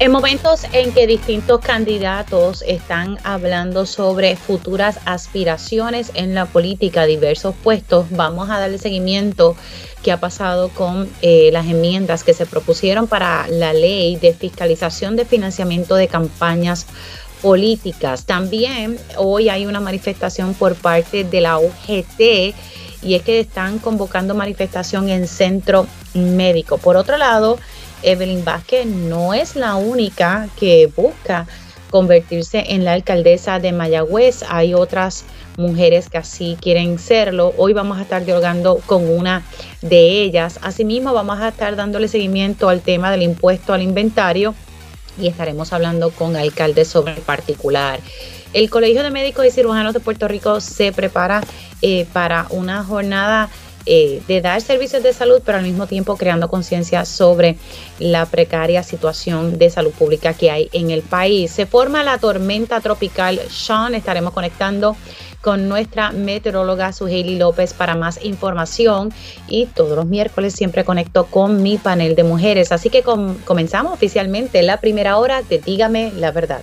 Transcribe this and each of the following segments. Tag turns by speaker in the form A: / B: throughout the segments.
A: En momentos en que distintos candidatos están hablando sobre futuras aspiraciones en la política, diversos puestos, vamos a darle seguimiento que ha pasado con eh, las enmiendas que se propusieron para la ley de fiscalización de financiamiento de campañas políticas. También hoy hay una manifestación por parte de la UGT y es que están convocando manifestación en centro médico. Por otro lado, Evelyn Vázquez no es la única que busca convertirse en la alcaldesa de Mayagüez. Hay otras mujeres que así quieren serlo. Hoy vamos a estar dialogando con una de ellas. Asimismo, vamos a estar dándole seguimiento al tema del impuesto al inventario y estaremos hablando con alcaldes sobre el particular. El Colegio de Médicos y Cirujanos de Puerto Rico se prepara eh, para una jornada eh, de dar servicios de salud, pero al mismo tiempo creando conciencia sobre la precaria situación de salud pública que hay en el país. Se forma la tormenta tropical Sean, estaremos conectando con nuestra meteoróloga Suheili López para más información y todos los miércoles siempre conecto con mi panel de mujeres. Así que comenzamos oficialmente la primera hora de Dígame la verdad.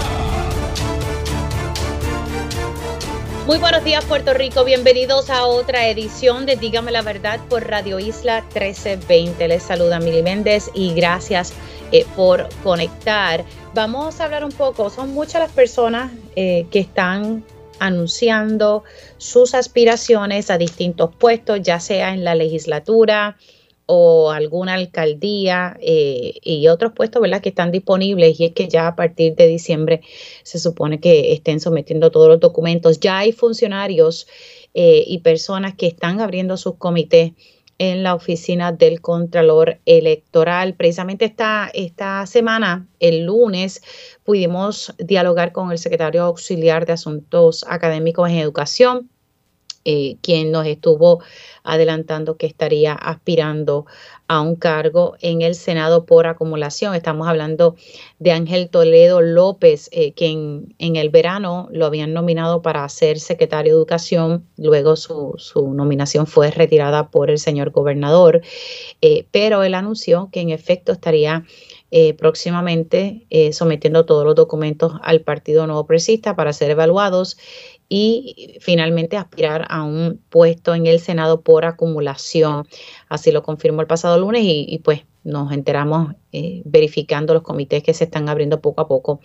A: Muy buenos días Puerto Rico, bienvenidos a otra edición de Dígame la Verdad por Radio Isla 1320. Les saluda Mili Méndez y gracias eh, por conectar. Vamos a hablar un poco, son muchas las personas eh, que están anunciando sus aspiraciones a distintos puestos, ya sea en la legislatura, o alguna alcaldía eh, y otros puestos ¿verdad? que están disponibles y es que ya a partir de diciembre se supone que estén sometiendo todos los documentos. Ya hay funcionarios eh, y personas que están abriendo sus comités en la oficina del Contralor Electoral. Precisamente esta, esta semana, el lunes, pudimos dialogar con el secretario auxiliar de Asuntos Académicos en Educación, eh, quien nos estuvo adelantando que estaría aspirando a un cargo en el Senado por acumulación. Estamos hablando de Ángel Toledo López, eh, quien en el verano lo habían nominado para ser secretario de Educación, luego su, nominación fue retirada por el señor gobernador, eh, pero él anunció que en efecto estaría próximamente sometiendo todos los documentos al Partido Nuevo Presista para ser evaluados y finalmente aspirar a un puesto en el Senado por acumulación. Así lo confirmó el pasado lunes y, pues nos enteramos eh, verificando los comités que se están abriendo poco a poco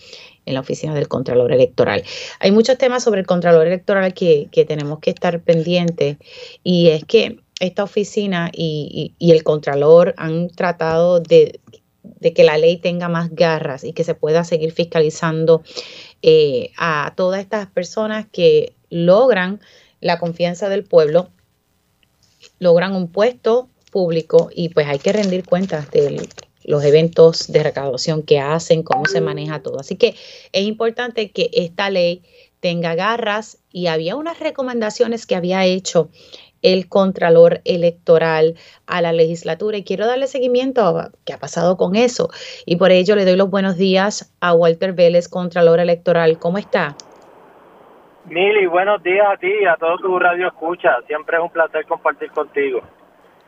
A: en la oficina del Contralor Electoral. Hay muchos temas sobre el Contralor Electoral que, tenemos que estar pendientes y es que esta oficina y, el Contralor han tratado de, de que la ley tenga más garras y que se pueda seguir fiscalizando eh, a todas estas personas que logran la confianza del pueblo, logran un puesto público y pues hay que rendir cuentas de los eventos de recaudación que hacen, cómo se maneja todo. Así que es importante que esta ley tenga garras y había unas recomendaciones que había hecho el Contralor Electoral a la legislatura y quiero darle seguimiento a qué ha pasado con eso. Y por ello le doy los buenos días a Walter Vélez, Contralor Electoral. ¿Cómo está?
B: Mili, buenos días a ti y a todo tu radio escucha. Siempre es un placer compartir contigo.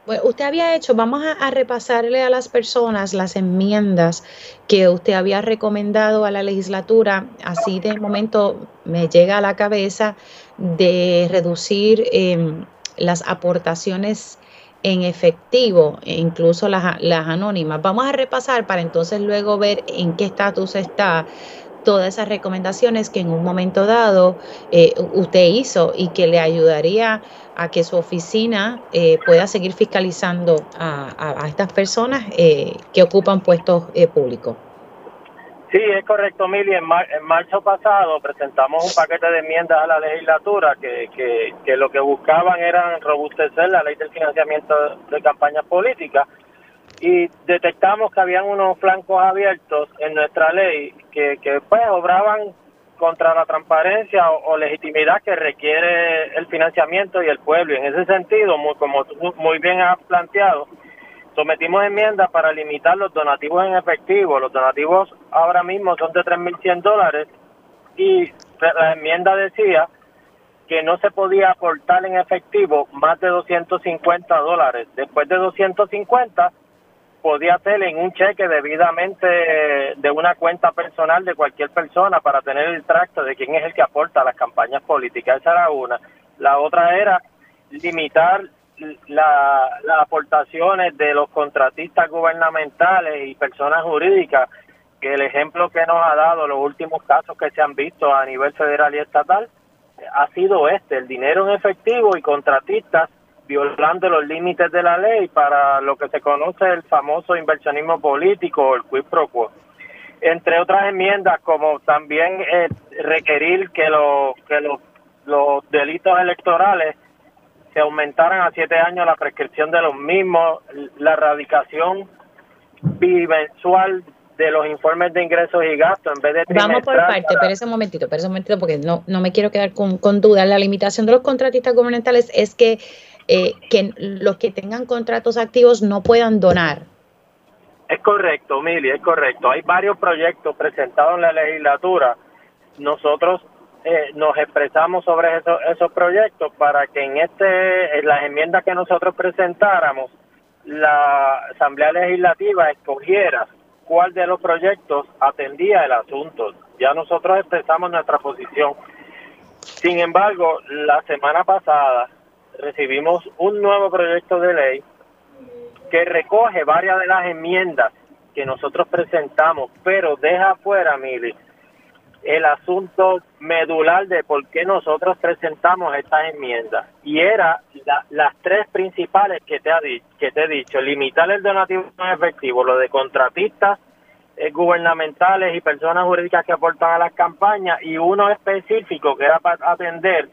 A: Bueno, usted había hecho, vamos a, repasarle a las personas las enmiendas que usted había recomendado a la legislatura. Así de momento me llega a la cabeza de reducir eh, las aportaciones en efectivo, e incluso las, las anónimas. Vamos a repasar para entonces luego ver en qué estatus está todas esas recomendaciones que en un momento dado eh, usted hizo y que le ayudaría a que su oficina eh, pueda seguir fiscalizando a, a, estas personas eh, que ocupan puestos públicos.
B: Sí, es correcto, Mili. En, marzo pasado presentamos un paquete de enmiendas a la legislatura que, que, lo que buscaban era robustecer la ley del financiamiento de campañas políticas y detectamos que habían unos flancos abiertos en nuestra ley que, que pues obraban contra la transparencia o, legitimidad que requiere el financiamiento y el pueblo. Y en ese sentido, muy, como tú muy bien has planteado, sometimos enmiendas para limitar los donativos en efectivo. Los donativos ahora mismo son de 3.100 dólares y la enmienda decía que no se podía aportar en efectivo más de 250 dólares. Después de 250 podía hacer en un cheque debidamente de una cuenta personal de cualquier persona para tener el tracto de quién es el que aporta a las campañas políticas. Esa era una. La otra era limitar las aportaciones de los contratistas gubernamentales y personas jurídicas, que el ejemplo que nos ha dado los últimos casos que se han visto a nivel federal y estatal ha sido este, el dinero en efectivo y contratistas violando los límites de la ley para lo que se conoce el famoso inversionismo político el quid pro quo. Entre otras enmiendas, como también eh, requerir que, lo, que los, los delitos electorales se aumentaran a siete años la prescripción de los mismos, la erradicación bimensual de los informes de ingresos y gastos en vez de
A: Vamos por parte, pero ese momentito, pero ese momentito, porque no, no me quiero quedar con, con dudas. La limitación de los contratistas gubernamentales es que, eh, que los que tengan contratos activos no puedan donar.
B: Es correcto, Mili, es correcto. Hay varios proyectos presentados en la legislatura. Nosotros eh, nos expresamos sobre esos, esos proyectos para que en este en las enmiendas que nosotros presentáramos la Asamblea Legislativa escogiera cuál de los proyectos atendía el asunto. Ya nosotros expresamos nuestra posición. Sin embargo, la semana pasada recibimos un nuevo proyecto de ley que recoge varias de las enmiendas que nosotros presentamos, pero deja fuera, Mili, el asunto medular de por qué nosotros presentamos estas enmiendas. Y era las tres principales que te, ha que te he dicho, limitar el donativo en efectivo, lo de contratistas eh, gubernamentales y personas jurídicas que aportan a las campañas, y uno específico que era para atender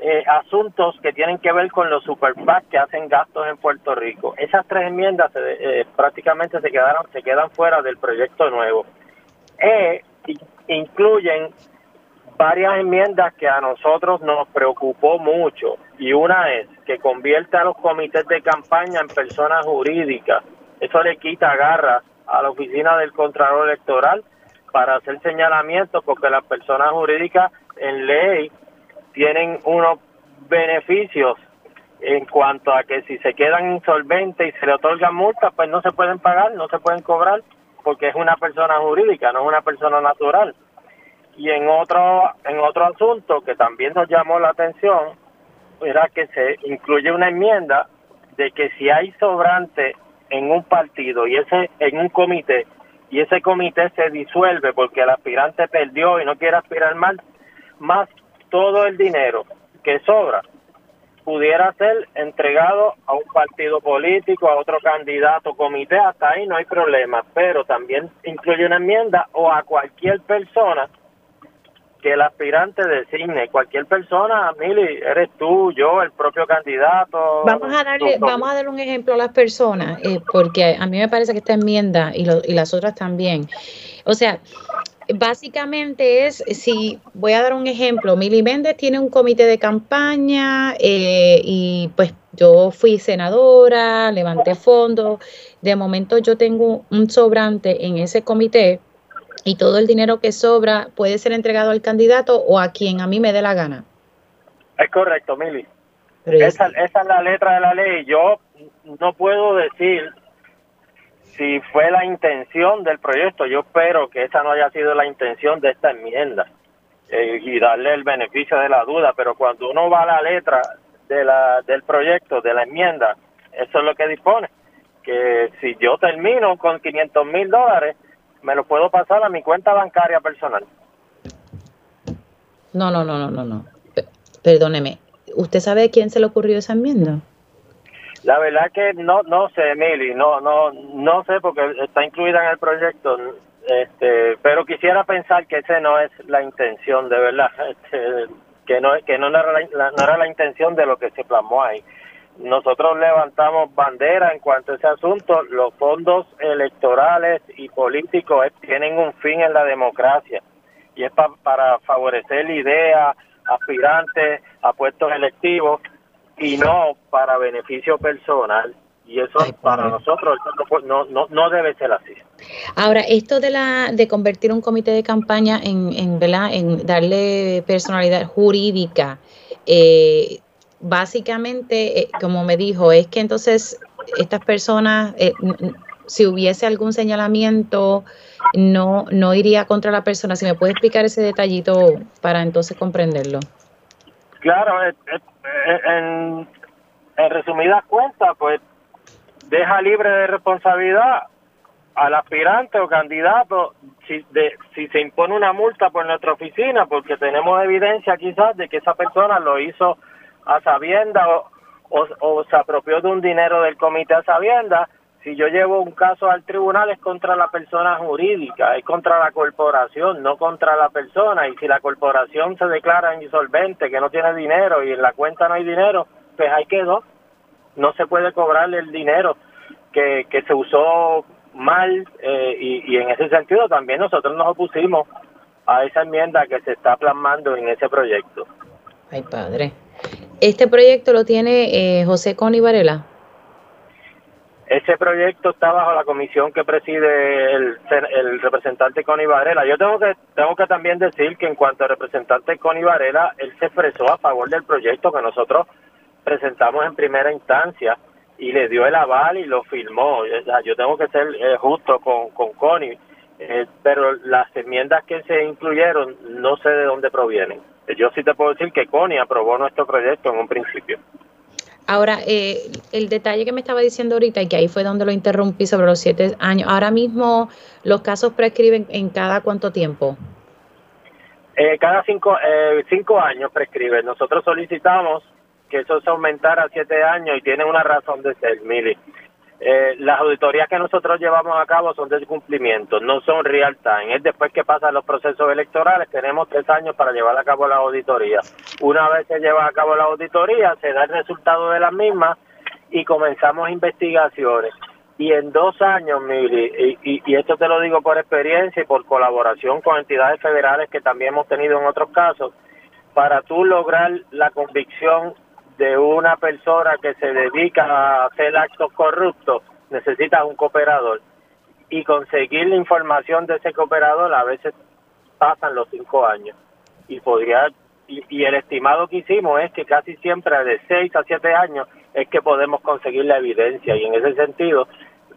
B: eh, asuntos que tienen que ver con los super que hacen gastos en Puerto Rico. Esas tres enmiendas eh, prácticamente se quedaron se quedan fuera del proyecto nuevo. Eh, incluyen varias enmiendas que a nosotros nos preocupó mucho y una es que convierte a los comités de campaña en personas jurídicas. Eso le quita garras a la oficina del Contralor Electoral para hacer señalamientos porque las personas jurídicas en ley tienen unos beneficios en cuanto a que si se quedan insolventes y se le otorgan multas, pues no se pueden pagar, no se pueden cobrar porque es una persona jurídica, no es una persona natural. Y en otro, en otro asunto que también nos llamó la atención, era que se incluye una enmienda de que si hay sobrante en un partido y ese en un comité y ese comité se disuelve porque el aspirante perdió y no quiere aspirar más, más todo el dinero que sobra pudiera ser entregado a un partido político, a otro candidato, comité, hasta ahí no hay problema, pero también incluye una enmienda o a cualquier persona que el aspirante designe, cualquier persona, Mili, eres tú, yo, el propio candidato.
A: Vamos a darle, vamos a dar un ejemplo a las personas, eh, porque a mí me parece que esta enmienda y, y las otras también, o sea, básicamente es, si voy a dar un ejemplo, Mili Méndez tiene un comité de campaña eh, y pues yo fui senadora, levanté fondos, de momento yo tengo un sobrante en ese comité y todo el dinero que sobra puede ser entregado al candidato o a quien a mí me dé la gana.
B: Es correcto, Mili. Esa, esa es la letra de la ley. Yo no puedo decir si fue la intención del proyecto, yo espero que esa no haya sido la intención de esta enmienda eh, y darle el beneficio de la duda, pero cuando uno va a la letra de la, del proyecto, de la enmienda, eso es lo que dispone, que si yo termino con 500 mil dólares, me lo puedo pasar a mi cuenta bancaria personal.
A: No, no, no, no, no, no. Perdóneme, ¿usted sabe quién se le ocurrió esa enmienda?
B: La verdad que no no sé, Emily, no no no sé porque está incluida en el proyecto, este, pero quisiera pensar que ese no es la intención de verdad, este, que no que no era la, no era la intención de lo que se plasmó ahí. Nosotros levantamos bandera en cuanto a ese asunto. Los fondos electorales y políticos tienen un fin en la democracia y es para favorecer ideas, aspirantes a puestos electivos y no para beneficio personal. Y eso para nosotros no, no, no debe ser así.
A: Ahora, esto de la de convertir un comité de campaña en, en, en darle personalidad jurídica, eh, básicamente, eh, como me dijo, es que entonces estas personas, eh, si hubiese algún señalamiento, no, no iría contra la persona. Si me puede explicar ese detallito para entonces comprenderlo.
B: Claro, en, en resumidas cuentas, pues deja libre de responsabilidad al aspirante o candidato si, de, si se impone una multa por nuestra oficina porque tenemos evidencia quizás de que esa persona lo hizo a sabienda o, o, se apropió de un dinero del comité a sabienda, si yo llevo un caso al tribunal es contra la persona jurídica, es contra la corporación, no contra la persona. Y si la corporación se declara insolvente, que no tiene dinero y en la cuenta no hay dinero, pues ahí quedó. No se puede cobrarle el dinero que, se usó mal eh, y, y en ese sentido también nosotros nos opusimos a esa enmienda que se está plasmando en ese proyecto.
A: Ay, padre. ¿Este proyecto lo tiene eh, José Coni Varela?
B: Ese proyecto está bajo la comisión que preside el, el representante Connie Varela. Yo tengo que tengo que también decir que en cuanto al representante Connie Varela, él se expresó a favor del proyecto que nosotros presentamos en primera instancia y le dio el aval y lo firmó. yo tengo que ser eh, justo con, con Connie, eh, pero las enmiendas que se incluyeron no sé de dónde provienen. Yo sí te puedo decir que Connie aprobó nuestro proyecto en un principio.
A: Ahora, eh, el detalle que me estaba diciendo ahorita, y que ahí fue donde lo interrumpí sobre los siete años, ahora mismo los casos prescriben en cada cuánto tiempo?
B: Eh, cada cinco, eh, cinco años prescriben. Nosotros solicitamos que eso se aumentara a siete años y tiene una razón de ser, Mili. Eh, las auditorías que nosotros llevamos a cabo son de cumplimiento, no son real time. Es después que pasan los procesos electorales, tenemos tres años para llevar a cabo la auditoría. Una vez se lleva a cabo la auditoría, se da el resultado de las mismas y comenzamos investigaciones. Y en dos años, Mili, y, y esto te lo digo por experiencia y por colaboración con entidades federales que también hemos tenido en otros casos, para tú lograr la convicción de una persona que se dedica a hacer actos corruptos, necesita un cooperador. Y conseguir la información de ese cooperador a veces pasan los cinco años. Y podría y, el estimado que hicimos es que casi siempre de seis a siete años es que podemos conseguir la evidencia. Y en ese sentido,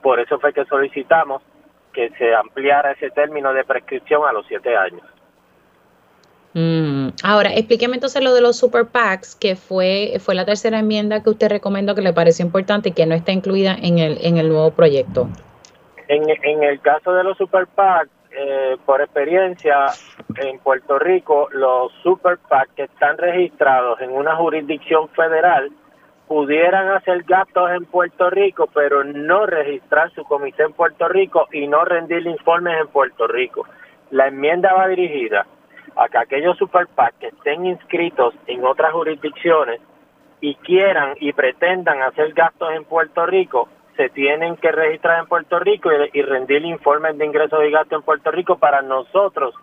B: por eso fue que solicitamos que se ampliara ese término de prescripción a los siete años.
A: Mm. Ahora, explíqueme entonces lo de los super PACs, que fue, fue la tercera enmienda que usted recomendó que le pareció importante y que no está incluida en el, en el nuevo proyecto.
B: En, en el caso de los super PACs, eh, por experiencia, en Puerto Rico, los super que están registrados en una jurisdicción federal pudieran hacer gastos en Puerto Rico, pero no registrar su comité en Puerto Rico y no rendir informes en Puerto Rico. La enmienda va dirigida a que aquellos super que estén inscritos en otras jurisdicciones y quieran y pretendan hacer gastos en Puerto Rico, se tienen que registrar en Puerto Rico y, rendir informes de ingresos y gastos en Puerto Rico para nosotros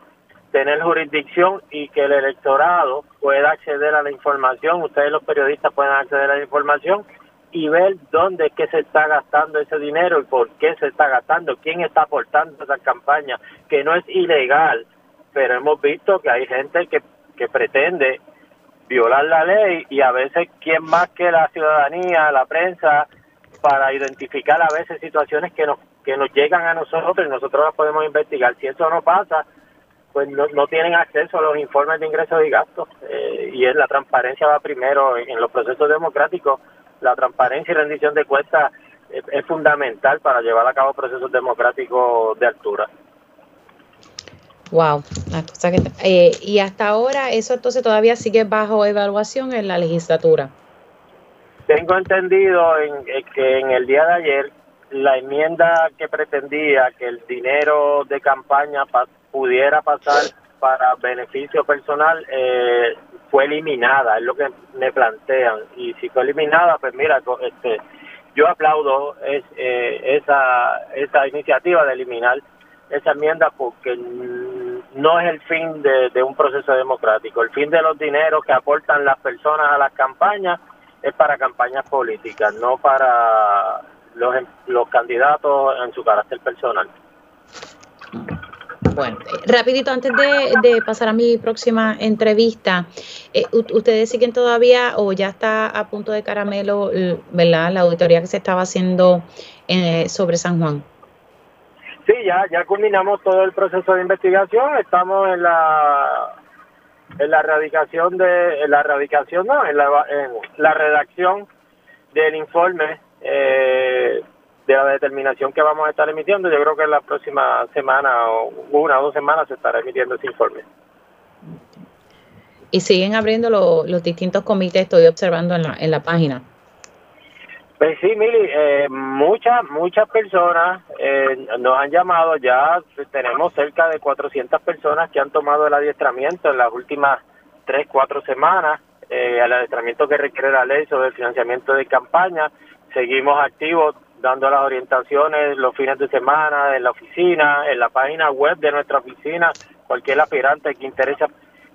B: tener jurisdicción y que el electorado pueda acceder a la información, ustedes los periodistas puedan acceder a la información y ver dónde es que se está gastando ese dinero y por qué se está gastando, quién está aportando esa campaña, que no es ilegal, pero hemos visto que hay gente que, que pretende violar la ley y a veces quién más que la ciudadanía, la prensa, para identificar a veces situaciones que nos, que nos llegan a nosotros y nosotros las podemos investigar. Si eso no pasa, pues no, no tienen acceso a los informes de ingresos y gastos eh, y es la transparencia va primero en, los procesos democráticos. La transparencia y rendición de cuentas es fundamental para llevar a cabo procesos democráticos de altura.
A: Wow, cosa que, eh, y hasta ahora eso entonces todavía sigue bajo evaluación en la legislatura.
B: Tengo entendido en, que en el día de ayer la enmienda que pretendía que el dinero de campaña pudiera pasar para beneficio personal eh, fue eliminada, es lo que me plantean. Y si fue eliminada, pues mira, este, yo aplaudo es, eh, esa, esa iniciativa de eliminar esa enmienda porque no es el fin de, un proceso democrático. El fin de los dineros que aportan las personas a las campañas es para campañas políticas, no para los, los candidatos en su carácter personal.
A: Bueno, rapidito, antes de, pasar a mi próxima entrevista, eh, ¿ustedes siguen todavía o ya está a punto de caramelo, ¿verdad? La auditoría que se estaba haciendo eh, sobre San Juan.
B: Sí, ya, ya culminamos todo el proceso de investigación, estamos en la en la erradicación de en la erradicación no en la, en la redacción del informe eh, de la determinación que vamos a estar emitiendo. Yo creo que en la próxima semana o una o dos semanas se estará emitiendo ese informe.
A: Y siguen abriendo los distintos comités, estoy observando en la, en la página.
B: Pues sí, Mili, eh, muchas, muchas personas eh, nos han llamado, ya tenemos cerca de 400 personas que han tomado el adiestramiento en las últimas tres, cuatro semanas, eh, el adiestramiento que requiere la ley sobre el financiamiento de campaña. Seguimos activos dando las orientaciones los fines de semana en la oficina, en la página web de nuestra oficina. Cualquier aspirante que interese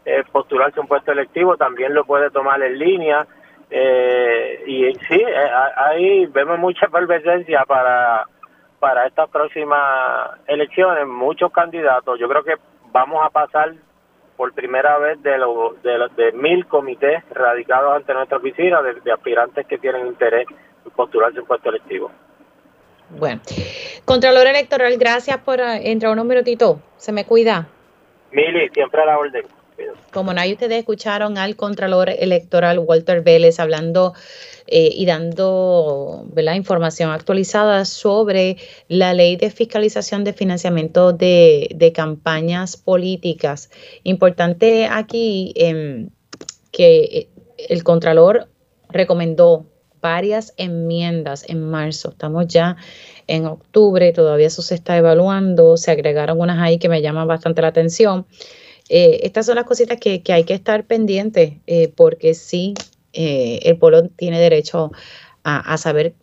B: eh, postularse a un puesto electivo también lo puede tomar en línea. Eh, y sí, eh, ahí vemos mucha efervescencia para, para estas próximas elecciones, muchos candidatos. Yo creo que vamos a pasar por primera vez de, lo, de, de mil comités radicados ante nuestra oficina de, de aspirantes que tienen interés en postularse un puesto electivo.
A: Bueno, Contralor Electoral, gracias por eh, entrar unos minutitos. Se me cuida.
B: Mili, siempre a la orden.
A: Como nadie ustedes escucharon al Contralor Electoral Walter Vélez hablando eh, y dando la información actualizada sobre la ley de fiscalización de financiamiento de, campañas políticas. Importante aquí em, que eh, el Contralor recomendó varias enmiendas en marzo. Estamos ya en octubre, todavía eso se está evaluando, se agregaron unas ahí que me llaman bastante la atención. Eh, estas son las cositas que, hay que estar pendientes eh, porque sí, eh, el pueblo tiene derecho a, saber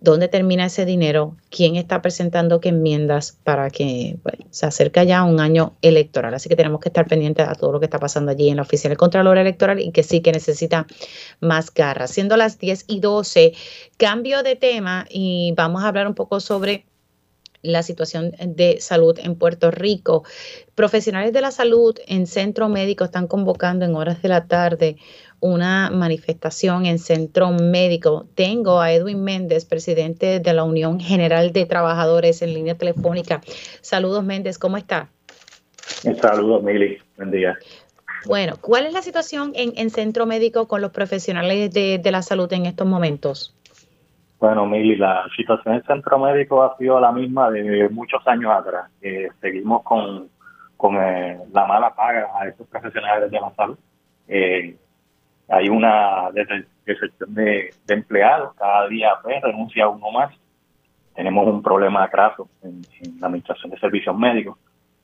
A: dónde termina ese dinero, quién está presentando qué enmiendas para que se acerca ya un año electoral. Así que tenemos que estar pendientes a todo lo que está pasando allí en la oficina del Contralor Electoral y que sí que necesita más garras. Siendo las 10 y 12, cambio de tema y vamos a hablar un poco sobre la situación de salud en Puerto Rico. Profesionales de la salud en centro médico están convocando en horas de la tarde una manifestación en centro médico. Tengo a Edwin Méndez, presidente de la Unión General de Trabajadores en línea telefónica. Saludos Méndez, ¿cómo está?
C: Saludos Mili, buen día.
A: Bueno, ¿cuál es la situación en, centro médico con los profesionales de, la salud en estos momentos?
C: Bueno, Mili, la situación en centro médico ha sido la misma de muchos años atrás. Seguimos con, con eh, la mala paga a estos profesionales de la salud. Eh, hay una deserción de, empleados, cada día pues, renuncia uno más. Tenemos un problema atraso en, la administración de servicios médicos.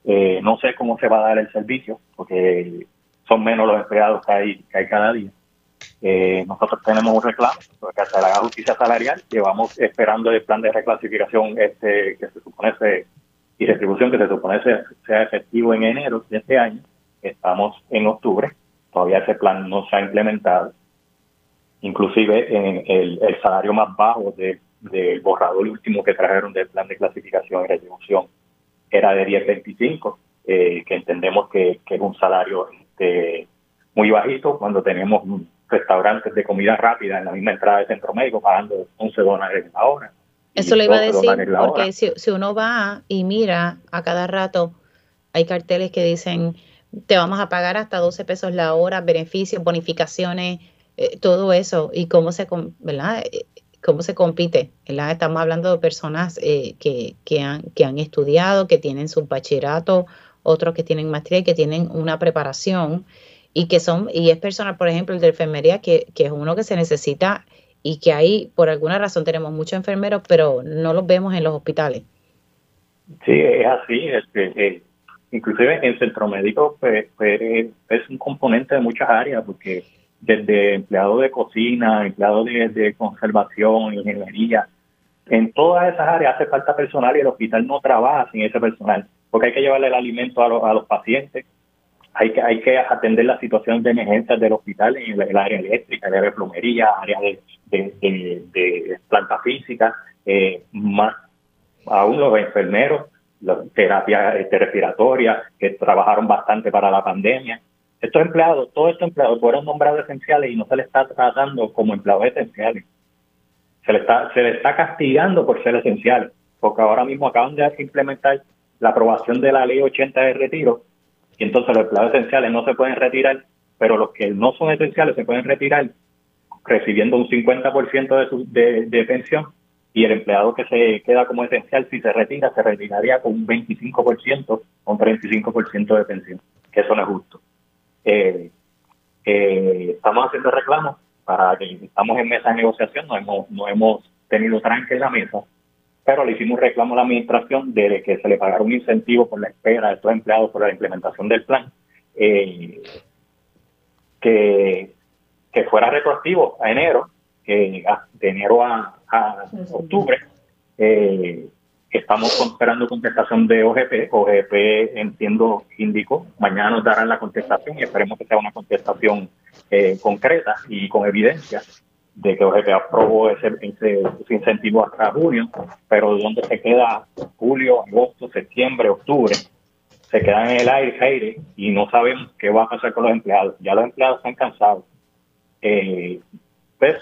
C: Eh, no sé cómo se va a dar el servicio, porque son menos los empleados que hay, que hay cada día. Eh, nosotros tenemos un reclamo porque hasta la justicia salarial llevamos esperando el plan de reclasificación este que se supone y retribución que se supone sea efectivo en enero de este año. Estamos en octubre todavía ese plan no se ha implementado. Inclusive en el, salario más bajo del borrador último que trajeron del plan de clasificación y retribución era de 10.25, eh, que entendemos que, es un salario este, muy bajito cuando tenemos restaurantes de comida rápida en la misma entrada del centro médico pagando 11 dólares la hora.
A: Eso le iba a decir, porque si, si uno va y mira a cada rato, hay carteles que dicen te vamos a pagar hasta 12 pesos la hora, beneficios, bonificaciones, eh, todo eso y cómo se, ¿verdad? Eh, cómo se compite. ¿verdad? Estamos hablando de personas eh, que, que, han, que han estudiado, que tienen su bachillerato, otros que tienen maestría y que tienen una preparación y que son, y es personal, por ejemplo, el de enfermería, que, que es uno que se necesita y que ahí, por alguna razón, tenemos muchos enfermeros, pero no los vemos en los hospitales.
C: Sí, es así. Es que, inclusive en centro médico pues, pues, es un componente de muchas áreas porque desde empleado de cocina, empleado de, conservación, ingeniería, en todas esas áreas hace falta personal y el hospital no trabaja sin ese personal. porque hay que llevarle el alimento a, los pacientes, hay que, hay que atender la situación de emergencias del hospital en el, área eléctrica, el área de plomería, área de, de, planta física, eh, más aún los enfermeros, las terapias este, respiratorias que trabajaron bastante para la pandemia. Estos empleados, todos estos empleados fueron nombrados esenciales y no se les está tratando como empleados esenciales. Se les está, se les está castigando por ser esenciales, porque ahora mismo acaban de implementar la aprobación de la ley 80 de retiro y entonces los empleados esenciales no se pueden retirar, pero los que no son esenciales se pueden retirar recibiendo un 50% de, su, de, pensión y el empleado que se queda como esencial, si se retira, se retiraría con un 25% o un 35% de pensión, que eso no es justo. Eh, eh, estamos haciendo reclamos para que estamos en mesa de negociación, no hemos, no hemos tenido tranque en la mesa, pero le hicimos reclamo a la administración de que se le pagara un incentivo por la espera de estos empleados por la implementación del plan, eh, que, que fuera retroactivo a enero, de enero a, a octubre. Eh, estamos esperando contestación de OGP. OGP, entiendo, indicó, mañana nos darán la contestación y esperemos que sea una contestación eh, concreta y con evidencia de que OGP aprobó ese, ese, incentivo hasta junio, pero donde se queda julio, agosto, septiembre, octubre, se quedan en el aire, aire y no sabemos qué va a pasar con los empleados. Ya los empleados están cansados. Eh, pues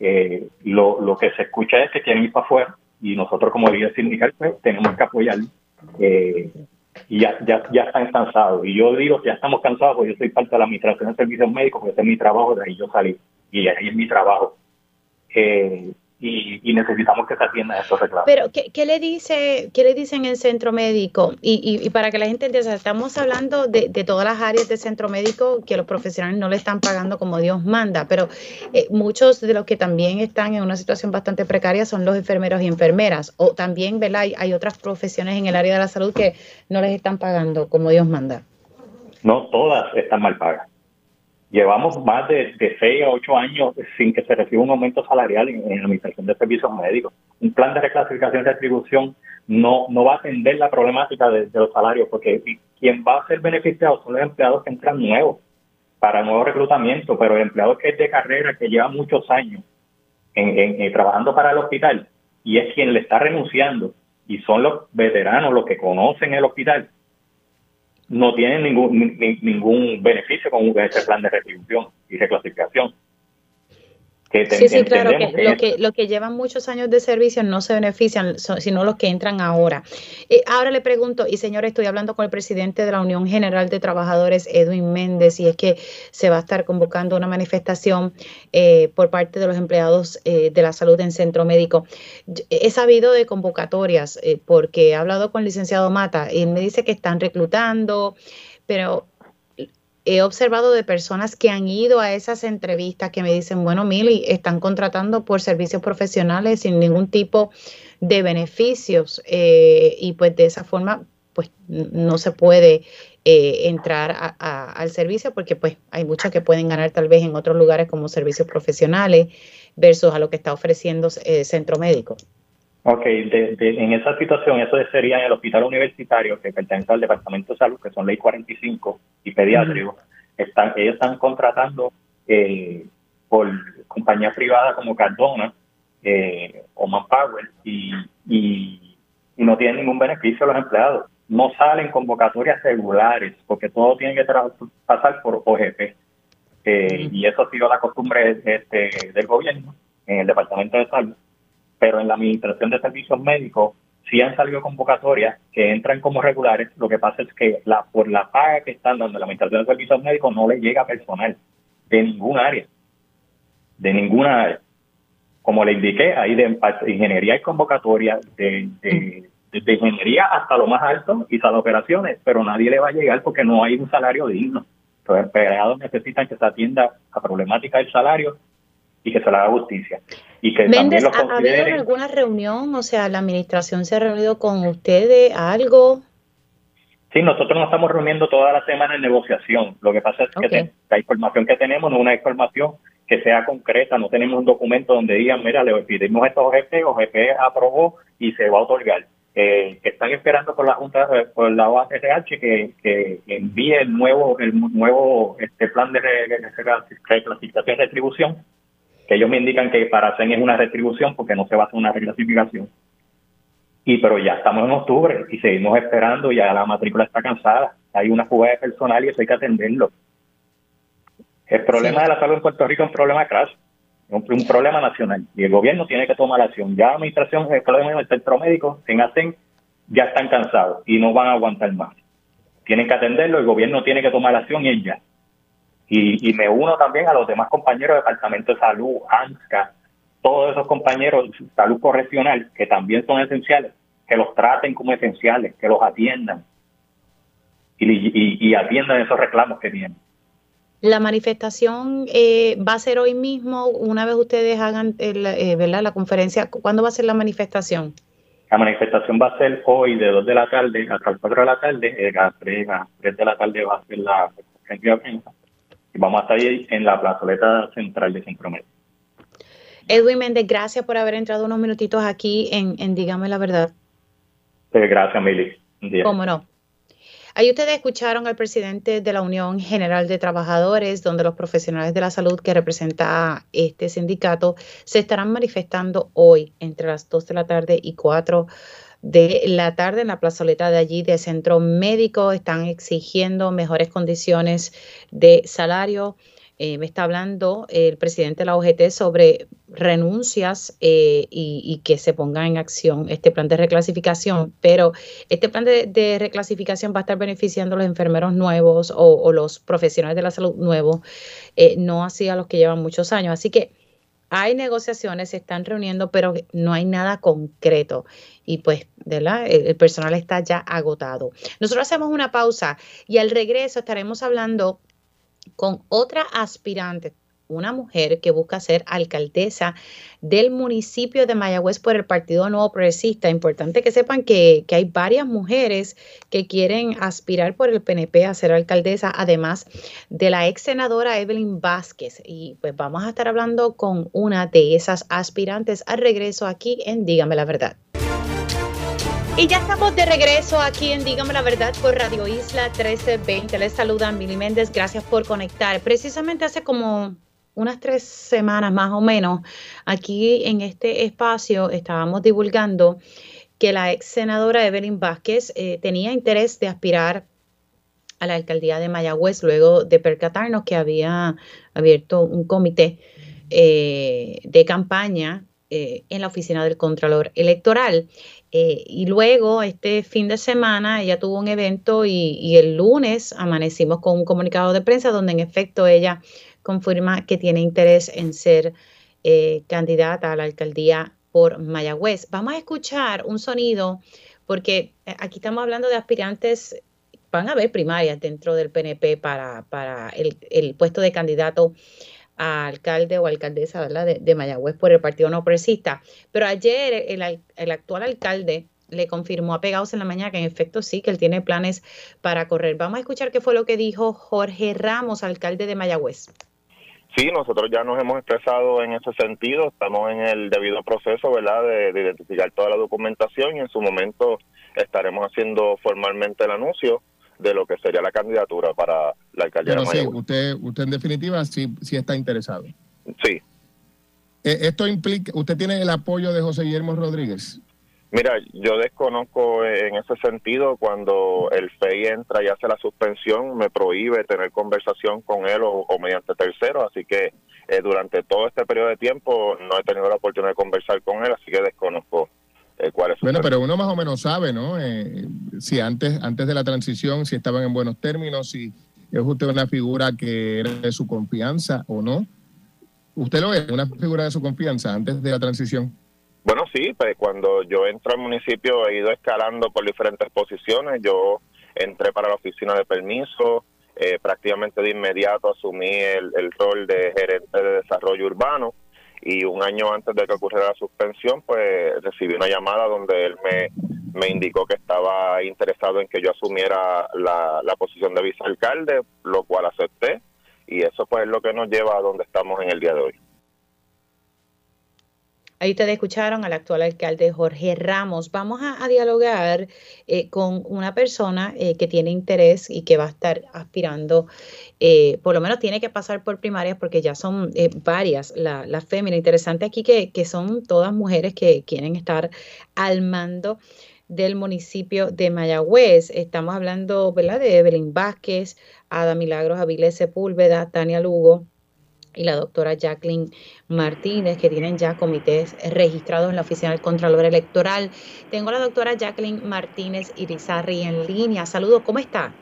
C: eh, lo, lo que se escucha es que quieren ir para afuera y nosotros como líder sindical pues, tenemos que apoyar eh, y ya, ya, ya están cansados. Y yo digo que ya estamos cansados porque yo soy parte de la administración de servicios médicos, porque ese es mi trabajo, de ahí yo salí y ahí es mi trabajo. Eh, y, necesitamos que se atienda estos reclamos.
A: Pero, ¿qué, le dice qué le dicen en el centro médico? Y, y, para que la gente entienda, estamos hablando de, de, todas las áreas del centro médico que los profesionales no le están pagando como Dios manda, pero eh, muchos de los que también están en una situación bastante precaria son los enfermeros y enfermeras. O también, ¿verdad? Hay, hay otras profesiones en el área de la salud que no les están pagando como Dios manda.
C: No todas están mal pagas. Llevamos más de, de 6 a 8 años sin que se reciba un aumento salarial en, la Administración de Servicios Médicos. Un plan de reclasificación y retribución no, no va a atender la problemática de, los salarios, porque quien va a ser beneficiado son los empleados que entran nuevos para nuevo reclutamiento, pero el empleado que es de carrera, que lleva muchos años en, trabajando para el hospital y es quien le está renunciando y son los veteranos los que conocen el hospital, no tienen ningún, ningún beneficio con ese plan de retribución y reclasificación
A: sí, sí, claro, que, lo, que, lo que llevan muchos años de servicio no se benefician, sino los que entran ahora. Eh, ahora le pregunto, y señores, estoy hablando con el presidente de la Unión General de Trabajadores, Edwin Méndez, y es que se va a estar convocando una manifestación eh, por parte de los empleados eh, de la salud en centro médico. He sabido de convocatorias porque he hablado con el licenciado Mata y él me dice que están reclutando, pero he observado de personas que han ido a esas entrevistas que me dicen, bueno, Mili, están contratando por servicios profesionales sin ningún tipo de beneficios eh, y pues de esa forma pues no se puede eh, entrar al servicio porque pues hay muchos que pueden ganar tal vez en otros lugares como servicios profesionales versus a lo que está ofreciendo el eh, centro médico.
C: Ok, en esa situación, eso sería en el hospital universitario que pertenece al Departamento de Salud, que son ley 45 y pediátrico. están, ellos están contratando eh, por compañías privadas como Cardona eh, o Manpower y, y, no tienen ningún beneficio a los empleados. No salen convocatorias regulares porque todo tiene que pasar por OGP. Eh, y eso ha sido la costumbre este, del gobierno en el Departamento de Salud pero en la Administración de Servicios Médicos sí han salido convocatorias que entran como regulares. Lo que pasa es que la por la paga que están dando la Administración de Servicios Médicos no le llega personal de ningún área, de ninguna área. Como le indiqué, hay de, ingeniería y convocatoria, de, de, ingeniería hasta lo más alto y sala operaciones, pero nadie le va a llegar porque no hay un salario digno. Los empleados necesitan que se atienda a problemática del salario y que se le haga justicia. Y que
A: Méndez, ¿ha habido alguna reunión? O sea, ¿la administración se ha reunido con ustedes? ¿Algo?
C: Sí, nosotros nos estamos reuniendo toda la semana en negociación. Lo que pasa es que la información que tenemos no es una información que sea concreta, no tenemos un documento donde digan, mira, le pedimos a OGP, OGP aprobó y se va a otorgar. eh, que están esperando por la Junta, por la OASH que, que envíe el nuevo el nuevo este plan de reclasificación y retribución, que ellos me indican que para CEN es una retribución porque no se va a hacer una reclasificación. Y pero ya estamos en octubre y seguimos esperando, ya la matrícula está cansada, hay una fuga de personal y eso hay que atenderlo. El problema de la salud en Puerto Rico es un problema crash, un, un problema nacional y el gobierno tiene que tomar acción. Ya la administración, el problema del centro médico, en ASEN, ya están cansados y no van a aguantar más. Tienen que atenderlo, el gobierno tiene que tomar acción y ya. Y, y me uno también a los demás compañeros del Departamento de Salud, ANSCA, todos esos compañeros de salud correccional que también son esenciales, que los traten como esenciales, que los atiendan y, atiendan esos reclamos que tienen.
A: La manifestación eh, va a ser hoy mismo, una vez ustedes hagan eh, ¿verdad? la conferencia. ¿Cuándo va a ser la manifestación?
C: La manifestación va a ser hoy de 2 de la tarde hasta las 4 de la tarde. Eh, a, 3, de la tarde va a ser la conferencia de prensa. Vamos a estar ahí en la plazoleta central de Centro Médico.
A: Edwin Méndez, gracias por haber entrado unos minutitos aquí en, en Dígame la Verdad.
C: gracias, Mili.
A: Cómo no. Ahí ustedes escucharon al presidente de la Unión General de Trabajadores, donde los profesionales de la salud que representa este sindicato se estarán manifestando hoy entre las 2 de la tarde y 4 de la tarde en la plazoleta de allí de centro médico. Están exigiendo mejores condiciones de salario eh, me está hablando el presidente de la OGT sobre renuncias eh, y, que se ponga en acción este plan de reclasificación, pero este plan de, reclasificación va a estar beneficiando a los enfermeros nuevos o, los profesionales de la salud nuevos, eh, no así a los que llevan muchos años. Así que hay negociaciones, se están reuniendo, pero no hay nada concreto. Y pues, el personal está ya agotado. Nosotros hacemos una pausa y al regreso estaremos hablando con otra aspirante, una mujer que busca ser alcaldesa del municipio de Mayagüez por el Partido Nuevo Progresista. Importante que sepan que, hay varias mujeres que quieren aspirar por el PNP a ser alcaldesa, además de la ex senadora Evelyn Vázquez. Y pues vamos a estar hablando con una de esas aspirantes al regreso aquí en Dígame la Verdad. Y ya estamos de regreso aquí en Dígame la Verdad por Radio Isla 1320. Les saluda Mili Méndez, gracias por conectar. Precisamente hace como unas tres semanas más o menos, aquí en este espacio estábamos divulgando que la ex senadora Evelyn Vázquez eh, tenía interés de aspirar a la alcaldía de Mayagüez luego de percatarnos que había abierto un comité eh, de campaña eh, en la oficina del Contralor Electoral. Eh, y luego, este fin de semana, ella tuvo un evento y, el lunes amanecimos con un comunicado de prensa donde en efecto ella confirma que tiene interés en ser eh, candidata a la alcaldía por Mayagüez. Vamos a escuchar un sonido porque aquí estamos hablando de aspirantes, van a haber primarias dentro del PNP para, para el puesto de candidato alcalde o alcaldesa. De, de, Mayagüez por el Partido No Progresista. Pero ayer el, el, actual alcalde le confirmó a Pegados en la mañana que en efecto sí, que él tiene planes para correr. Vamos a escuchar qué fue lo que dijo Jorge Ramos, alcalde de Mayagüez.
D: Sí, nosotros ya nos hemos expresado en ese sentido, estamos en el debido proceso, ¿verdad?, de, de identificar toda la documentación y en su momento estaremos haciendo formalmente el anuncio de lo que sería la candidatura para la alcaldía de
E: sí, usted, usted en definitiva sí, sí está interesado.
D: Sí.
E: Eh, ¿Esto implica, usted tiene el apoyo de José Guillermo Rodríguez?
D: Mira, yo desconozco en ese sentido cuando el FEI entra y hace la suspensión, me prohíbe tener conversación con él o, mediante tercero, así que eh, durante todo este periodo de tiempo no he tenido la oportunidad de conversar con él, así que desconozco eh,
E: bueno, pero uno más o menos sabe, ¿no? Eh, si antes, antes de la transición, si estaban en buenos términos, si es usted una figura que era de su confianza o no. ¿Usted lo es, una figura de su confianza antes de la transición?
D: Bueno, sí, pues cuando yo entro al municipio he ido escalando por diferentes posiciones. Yo entré para la oficina de permiso, eh, prácticamente de inmediato asumí el, el rol de gerente de desarrollo urbano y un año antes de que ocurriera la suspensión, pues recibí una llamada donde él me, me indicó que estaba interesado en que yo asumiera la, la posición de vicealcalde, lo cual acepté y eso pues es lo que nos lleva a donde estamos en el día de hoy.
A: Ahí ustedes escucharon al actual alcalde Jorge Ramos. Vamos a, dialogar eh, con una persona eh, que tiene interés y que va a estar aspirando, eh, por lo menos tiene que pasar por primarias porque ya son varias las la féminas. Interesante aquí que, son todas mujeres que quieren estar al mando del municipio de Mayagüez. Estamos hablando de Evelyn Vázquez, Ada Milagros Avilés Sepúlveda, Tania Lugo, y la doctora Jacqueline Martínez, que tienen ya comités registrados en la Oficina del Contralor Electoral. Tengo a la doctora Jacqueline Martínez Irizarri en línea. Saludos, ¿cómo está?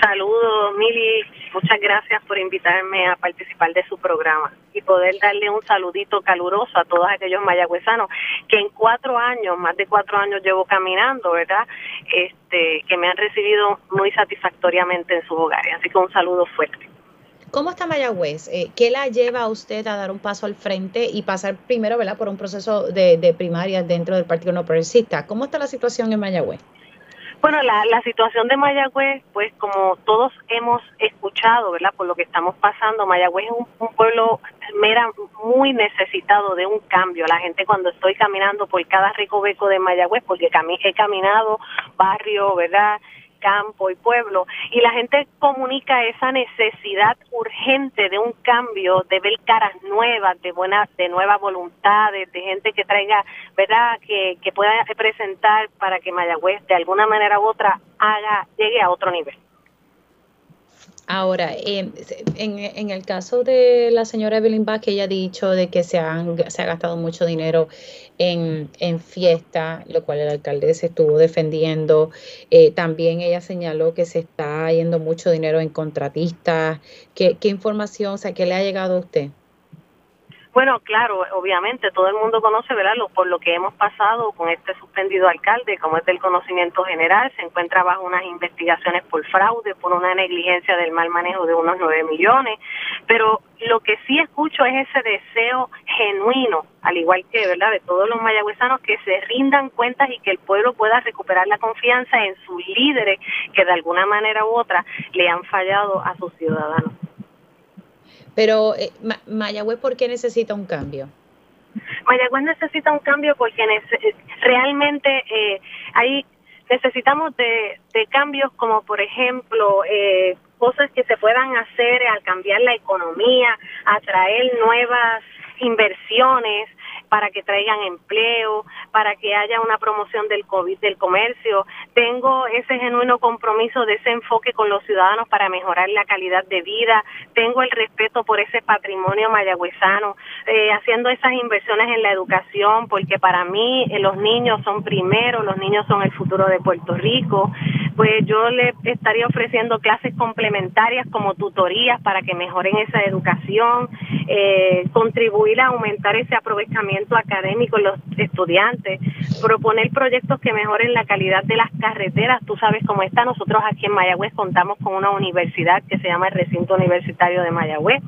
F: Saludos, Mili. Muchas gracias por invitarme a participar de su programa y poder darle un saludito caluroso a todos aquellos mayagüezanos que en cuatro años, más de cuatro años llevo caminando, ¿verdad? Este, que me han recibido muy satisfactoriamente en sus hogares. Así que un saludo fuerte.
A: ¿Cómo está Mayagüez? Eh, ¿Qué la lleva a usted a dar un paso al frente y pasar primero ¿verdad? por un proceso de, de primarias dentro del Partido No Progresista? ¿Cómo está la situación en Mayagüez?
F: Bueno, la, la situación de Mayagüez, pues como todos hemos escuchado, ¿verdad? Por lo que estamos pasando, Mayagüez es un, pueblo mera, muy necesitado de un cambio. La gente cuando estoy caminando por cada recoveco de Mayagüez, porque he caminado barrio, ¿verdad? Campo y pueblo y la gente comunica esa necesidad urgente de un cambio, de ver caras nuevas, de buena, de nuevas voluntades, de gente que traiga, verdad, que, que pueda representar para que Mayagüez de alguna manera u otra haga, llegue a otro nivel.
A: Ahora, en, en, el caso de la señora Evelyn Bach, ella ha dicho de que se, han, se ha gastado mucho dinero en, en fiesta, lo cual el alcalde se estuvo defendiendo. Eh, también ella señaló que se está yendo mucho dinero en contratistas. ¿Qué, qué información, o sea, qué le ha llegado a usted?
F: Bueno, claro, obviamente todo el mundo conoce, ¿verdad? por lo que hemos pasado con este suspendido alcalde, como es del conocimiento general, se encuentra bajo unas investigaciones por fraude, por una negligencia del mal manejo de unos nueve millones, pero lo que sí escucho es ese deseo genuino, al igual que, ¿verdad?, de todos los mayagüezanos, que se rindan cuentas y que el pueblo pueda recuperar la confianza en sus líderes que de alguna manera u otra le han fallado a sus ciudadanos.
A: Pero eh, Mayagüez, ¿por qué necesita un cambio?
F: Mayagüez necesita un cambio porque eh, realmente eh, hay necesitamos de, de, cambios como por ejemplo eh, cosas que se puedan hacer al cambiar la economía, atraer nuevas inversiones, para que traigan empleo, para que haya una promoción del COVID, del comercio. Tengo ese genuino compromiso de ese enfoque con los ciudadanos para mejorar la calidad de vida. Tengo el respeto por ese patrimonio mayagüezano, eh, haciendo esas inversiones en la educación, porque para mí eh, los niños son primero, los niños son el futuro de Puerto Rico. Pues yo le estaría ofreciendo clases complementarias como tutorías para que mejoren esa educación, eh, contribuir a aumentar ese aprovechamiento académico en los estudiantes, proponer proyectos que mejoren la calidad de las carreteras. Tú sabes cómo está, nosotros aquí en Mayagüez contamos con una universidad que se llama el Recinto Universitario de Mayagüez,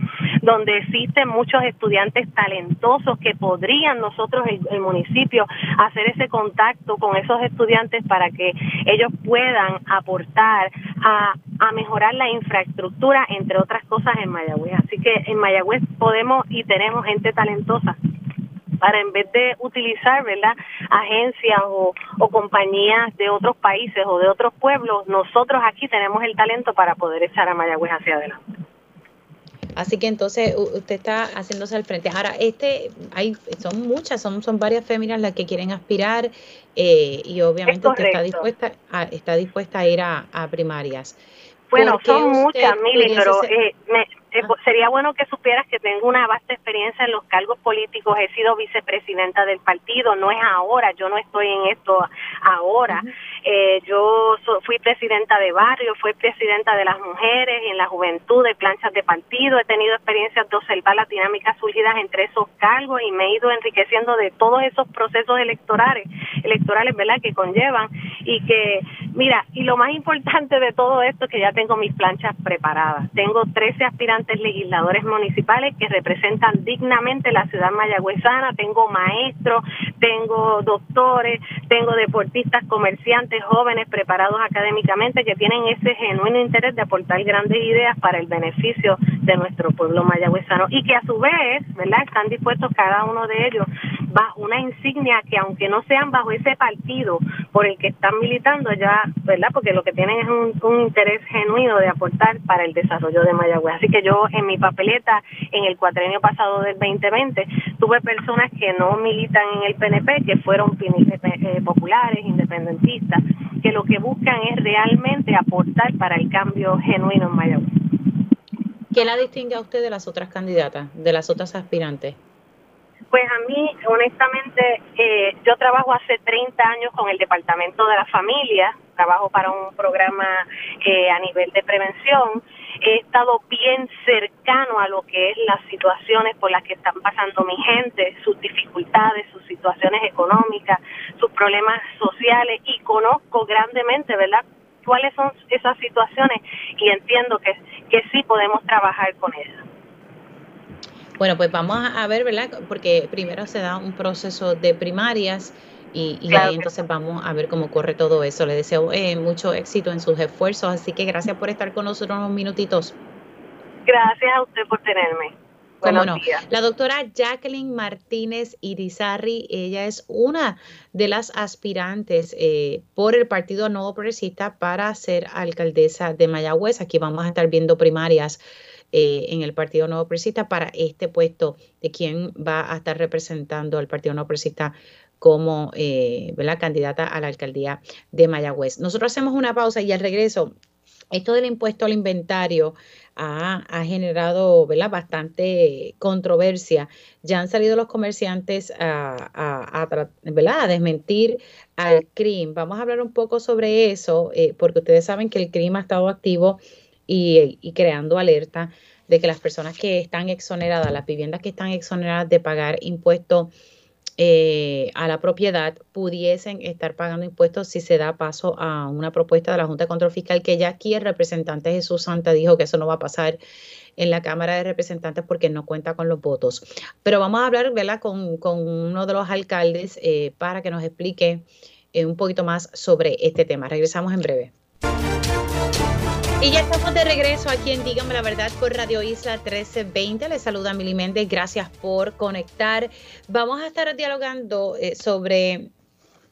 F: donde existen muchos estudiantes talentosos que podrían nosotros, el, el municipio, hacer ese contacto con esos estudiantes para que ellos puedan aportar a, mejorar la infraestructura, entre otras cosas, en Mayagüez. Así que en Mayagüez podemos y tenemos gente talentosa para en vez de utilizar, ¿verdad?, agencias o, compañías de otros países o de otros pueblos, nosotros aquí tenemos el talento para poder echar a Mayagüez hacia adelante.
A: Así que entonces usted está haciéndose al frente. Ahora, este, hay, son muchas, son, son varias féminas las que quieren aspirar eh, y obviamente usted está dispuesta a, está dispuesta a ir a, primarias.
F: Bueno, son muchas, Mili, pero eh, me, eh, sería bueno que supieras que tengo una vasta experiencia en los cargos políticos. He sido vicepresidenta del partido, no es ahora, yo no estoy en esto ahora. eh, yo fui presidenta de barrio, fui presidenta de las mujeres y en la juventud de planchas de partido. He tenido experiencias de observar las dinámicas surgidas entre esos cargos y me he ido enriqueciendo de todos esos procesos electorales, electorales, ¿verdad?, que conllevan y que, mira, y lo más importante de todo esto es que ya tengo mis planchas preparadas. Tengo 13 aspirantes legisladores municipales que representan dignamente la ciudad mayagüezana. Tengo maestros, tengo doctores, tengo deportistas, comerciantes, jóvenes preparados académicamente que tienen ese genuino interés de aportar grandes ideas para el beneficio de nuestro pueblo mayagüezano y que a su vez, ¿verdad?, están dispuestos cada uno de ellos va una insignia que aunque no sean bajo ese partido por el que están militando ya, ¿verdad? Porque lo que tienen es un, un interés genuino de aportar para el desarrollo de Mayagüez. Así que yo en mi papeleta en el cuatrenio pasado del 2020 tuve personas que no militan en el PNP, que fueron eh, populares, independentistas, que lo que buscan es realmente aportar para el cambio genuino en Mayagüez.
A: ¿Qué la distingue a usted de las otras candidatas, de las otras aspirantes?
F: Pues a mí, honestamente, eh, yo trabajo hace 30 años con el Departamento de la Familia, trabajo para un programa eh, a nivel de prevención. He estado bien cercano a lo que es las situaciones por las que están pasando mi gente, sus dificultades, sus situaciones económicas, sus problemas sociales y conozco grandemente, ¿verdad? cuáles son esas situaciones y entiendo que, que sí podemos trabajar con eso.
A: Bueno, pues vamos a ver, ¿verdad? Porque primero se da un proceso de primarias y, ahí entonces vamos a ver cómo corre todo eso. Le deseo eh, mucho éxito en sus esfuerzos, así que gracias por estar con nosotros unos minutitos.
F: Gracias a usted por tenerme.
A: ¿Cómo no? La doctora Jacqueline Martínez Irizarri, ella es una de las aspirantes eh, por el Partido Nuevo Progresista para ser alcaldesa de Mayagüez. Aquí vamos a estar viendo primarias eh, en el Partido Nuevo Progresista para este puesto de quien va a estar representando al Partido Nuevo Progresista como eh, candidata a la alcaldía de Mayagüez. Nosotros hacemos una pausa y al regreso, esto del impuesto al inventario ha, generado bastante controversia. Ya han salido los comerciantes a, desmentir al crimen. Vamos a hablar un poco sobre eso, eh, porque ustedes saben que el crimen ha estado activo y, y creando alerta de que las personas que están exoneradas, las viviendas que están exoneradas de pagar impuestos eh, a la propiedad pudiesen estar pagando impuestos si se da paso a una propuesta de la Junta de Control Fiscal que ya aquí el representante Jesús Santa dijo que eso no va a pasar en la Cámara de Representantes porque no cuenta con los votos. Pero vamos a hablar Con, con uno de los alcaldes eh, para que nos explique eh, un poquito más sobre este tema. Regresamos en breve. Y ya estamos de regreso aquí en Dígame la Verdad por Radio Isla 1320. Les saluda Mili Méndez. Gracias por conectar. Vamos a estar dialogando eh, sobre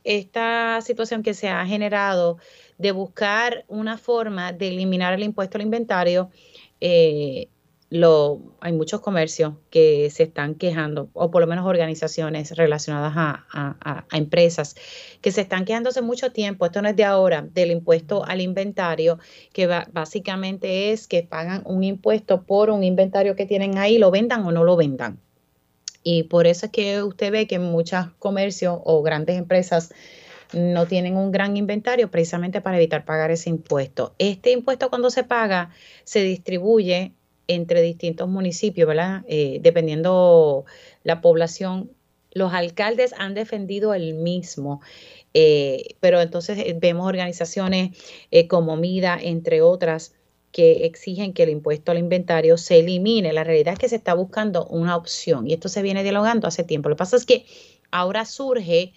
A: esta situación que se ha generado de buscar una forma de eliminar el impuesto al inventario eh, lo, hay muchos comercios que se están quejando, o por lo menos organizaciones relacionadas a, empresas, que se están quejando hace mucho tiempo, esto no es de ahora, del impuesto al inventario, que básicamente es que pagan un impuesto por un inventario que tienen ahí, lo vendan o no lo vendan. Y por eso es que usted ve que muchos comercios o grandes empresas no tienen un gran inventario precisamente para evitar pagar ese impuesto. Este impuesto cuando se paga se distribuye entre distintos municipios, ¿verdad? Eh, dependiendo la población, los alcaldes han defendido el mismo, eh, pero entonces eh, vemos organizaciones como MIDA, entre otras, que exigen que el impuesto al inventario se elimine. La realidad es que se está buscando una opción y esto se viene dialogando hace tiempo. Lo que pasa es que ahora surge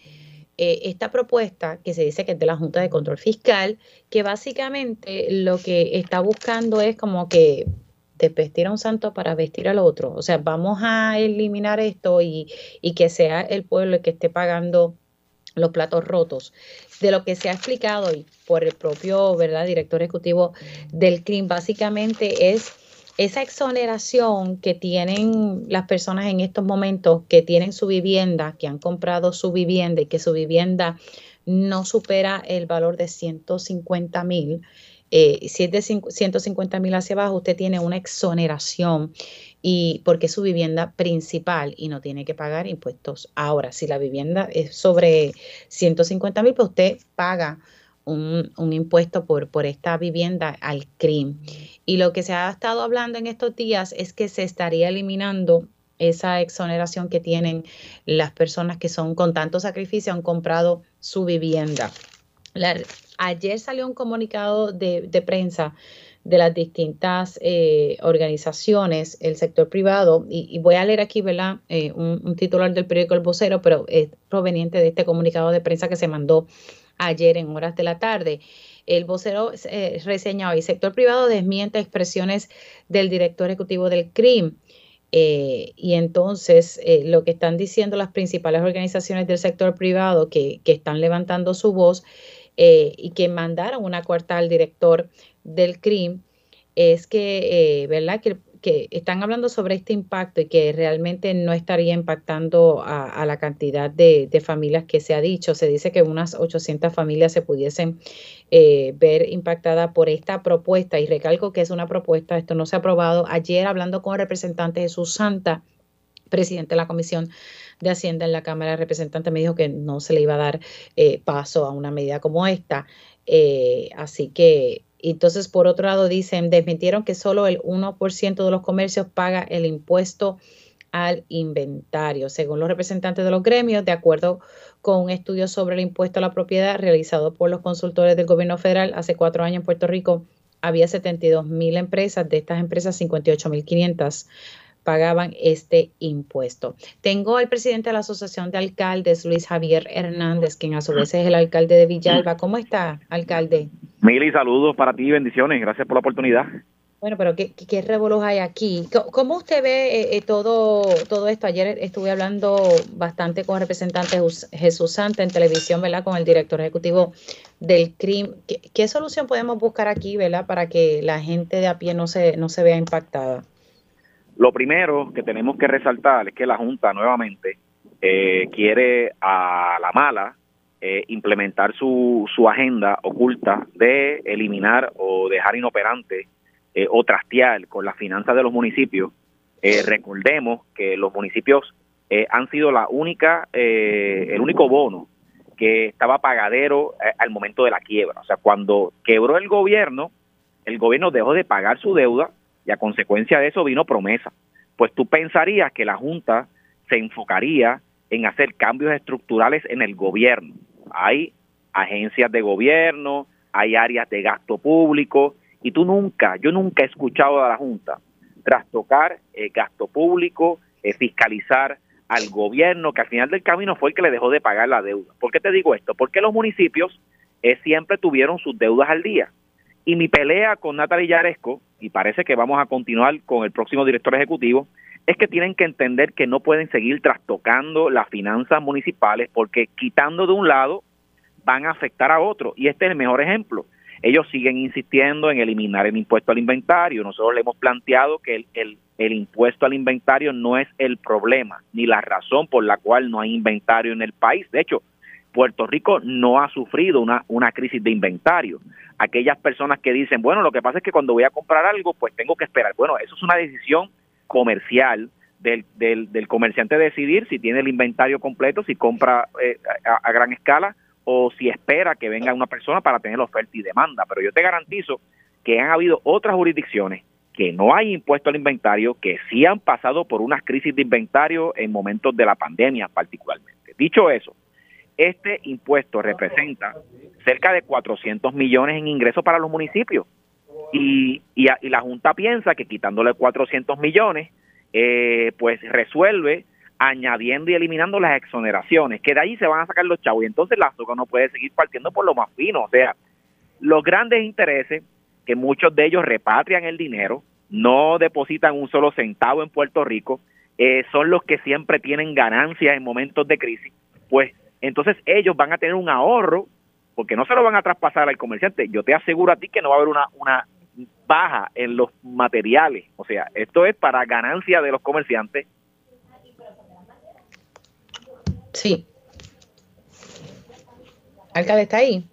A: esta propuesta que se dice que es de la Junta de Control Fiscal, que básicamente lo que está buscando es como que de vestir a un santo para vestir al otro. O sea, vamos a eliminar esto y, que sea el pueblo el que esté pagando los platos rotos. De lo que se ha explicado hoy por el propio ¿verdad? director ejecutivo del CRIM, básicamente es esa exoneración que tienen las personas en estos momentos que tienen su vivienda, que han comprado su vivienda y que su vivienda no supera el valor de 150 mil si es de 150 mil hacia abajo, usted tiene una exoneración y porque es su vivienda principal y no tiene que pagar impuestos. Ahora, si la vivienda es sobre 150 mil, pues usted paga un, impuesto por, por esta vivienda al CRIM. Y lo que se ha estado hablando en estos días es que se estaría eliminando esa exoneración que tienen las personas que son con tanto sacrificio han comprado su vivienda. La, ayer salió un comunicado de, prensa de las distintas eh, organizaciones, el sector privado, y, voy a leer aquí, ¿verdad? Eh, un, titular del periódico El Vocero, pero es proveniente de este comunicado de prensa que se mandó ayer en horas de la tarde. El vocero eh, reseña hoy, sector privado desmiente expresiones del director ejecutivo del CRIM Eh, y entonces lo que están diciendo las principales organizaciones del sector privado que están levantando su voz y que mandaron una carta al director del CRIM es que, ¿verdad? Que que están hablando sobre este impacto y que realmente no estaría impactando a, la cantidad de, familias que se ha dicho. Se dice que unas 800 familias se pudiesen eh, ver impactadas por esta propuesta y recalco que es una propuesta, esto no se ha aprobado. Ayer hablando con el representante Jesús Santa, presidente de la Comisión de Hacienda en la Cámara de Representantes, me dijo que no se le iba a dar eh, paso a una medida como esta. Eh, así que entonces, por otro lado, dicen, desmintieron que solo el 1% de los comercios paga el impuesto al inventario. Según los representantes de los gremios, de acuerdo con un estudio sobre el impuesto a la propiedad realizado por los consultores del gobierno federal hace cuatro años en Puerto Rico, había 72 mil empresas, de estas empresas 58 mil 500 pagaban este impuesto. Tengo al presidente de la Asociación de Alcaldes, Luis Javier Hernández, quien a su vez es el alcalde de Villalba. ¿Cómo está, alcalde?
G: Mili, saludos para ti, bendiciones, gracias por la oportunidad.
A: Bueno, pero ¿qué, qué revolos hay aquí? ¿Cómo usted ve eh, eh, todo, todo esto? Ayer estuve hablando bastante con el representante Jesús Santa en televisión, ¿verdad? Con el director ejecutivo del CRIM. ¿Qué, ¿Qué, solución podemos buscar aquí, ¿verdad? Para que la gente de a pie no se, no se vea impactada.
G: Lo primero que tenemos que resaltar es que la Junta nuevamente eh, quiere a la mala eh, implementar su, su agenda oculta de eliminar o dejar inoperante eh, o trastear con las finanzas de los municipios. recordemos que los municipios han sido la única, el único bono que estaba pagadero al momento de la quiebra. O sea, cuando quebró el gobierno, el gobierno dejó de pagar su deuda y a consecuencia de eso vino promesa. Pues tú pensarías que la Junta se enfocaría en hacer cambios estructurales en el gobierno. Hay agencias de gobierno, hay áreas de gasto público, y tú nunca, yo nunca he escuchado a la Junta trastocar eh, gasto público, eh, fiscalizar al gobierno, que al final del camino fue el que le dejó de pagar la deuda. ¿Por qué te digo esto? Porque los municipios eh, siempre tuvieron sus deudas al día. Y mi pelea con Natalia Yaresco, y parece que vamos a continuar con el próximo director ejecutivo, es que tienen que entender que no pueden seguir trastocando las finanzas municipales porque quitando de un lado van a afectar a otro. Y este es el mejor ejemplo. Ellos siguen insistiendo en eliminar el impuesto al inventario. Nosotros le hemos planteado que el, el, el impuesto al inventario no es el problema ni la razón por la cual no hay inventario en el país. De hecho, Puerto Rico no ha sufrido una, crisis de inventario. Aquellas personas que dicen, bueno, lo que pasa es que cuando voy a comprar algo, pues tengo que esperar. Bueno, eso es una decisión comercial del, del, comerciante decidir si tiene el inventario completo, si compra eh, a, gran escala o si espera que venga una persona para tener oferta y demanda. Pero yo te garantizo que han habido otras jurisdicciones que no hay impuesto al inventario, que sí han pasado por unas crisis de inventario en momentos de la pandemia particularmente. Dicho eso, este impuesto representa cerca de 400 millones en ingresos para los municipios. Y, y, la Junta piensa que quitándole 400 millones, eh, pues resuelve añadiendo y eliminando las exoneraciones, que de ahí se van a sacar los chavos. Y entonces la azúcar no puede seguir partiendo por lo más fino. O sea, los grandes intereses, que muchos de ellos repatrian el dinero, no depositan un solo centavo en Puerto Rico, eh, son los que siempre tienen ganancias en momentos de crisis, pues entonces ellos van a tener un ahorro porque no se lo van a traspasar al comerciante. Yo te aseguro a ti que no va a haber una, una baja en los materiales. O sea, esto es para ganancia de los comerciantes.
A: Sí. Alcalde, ¿está ahí?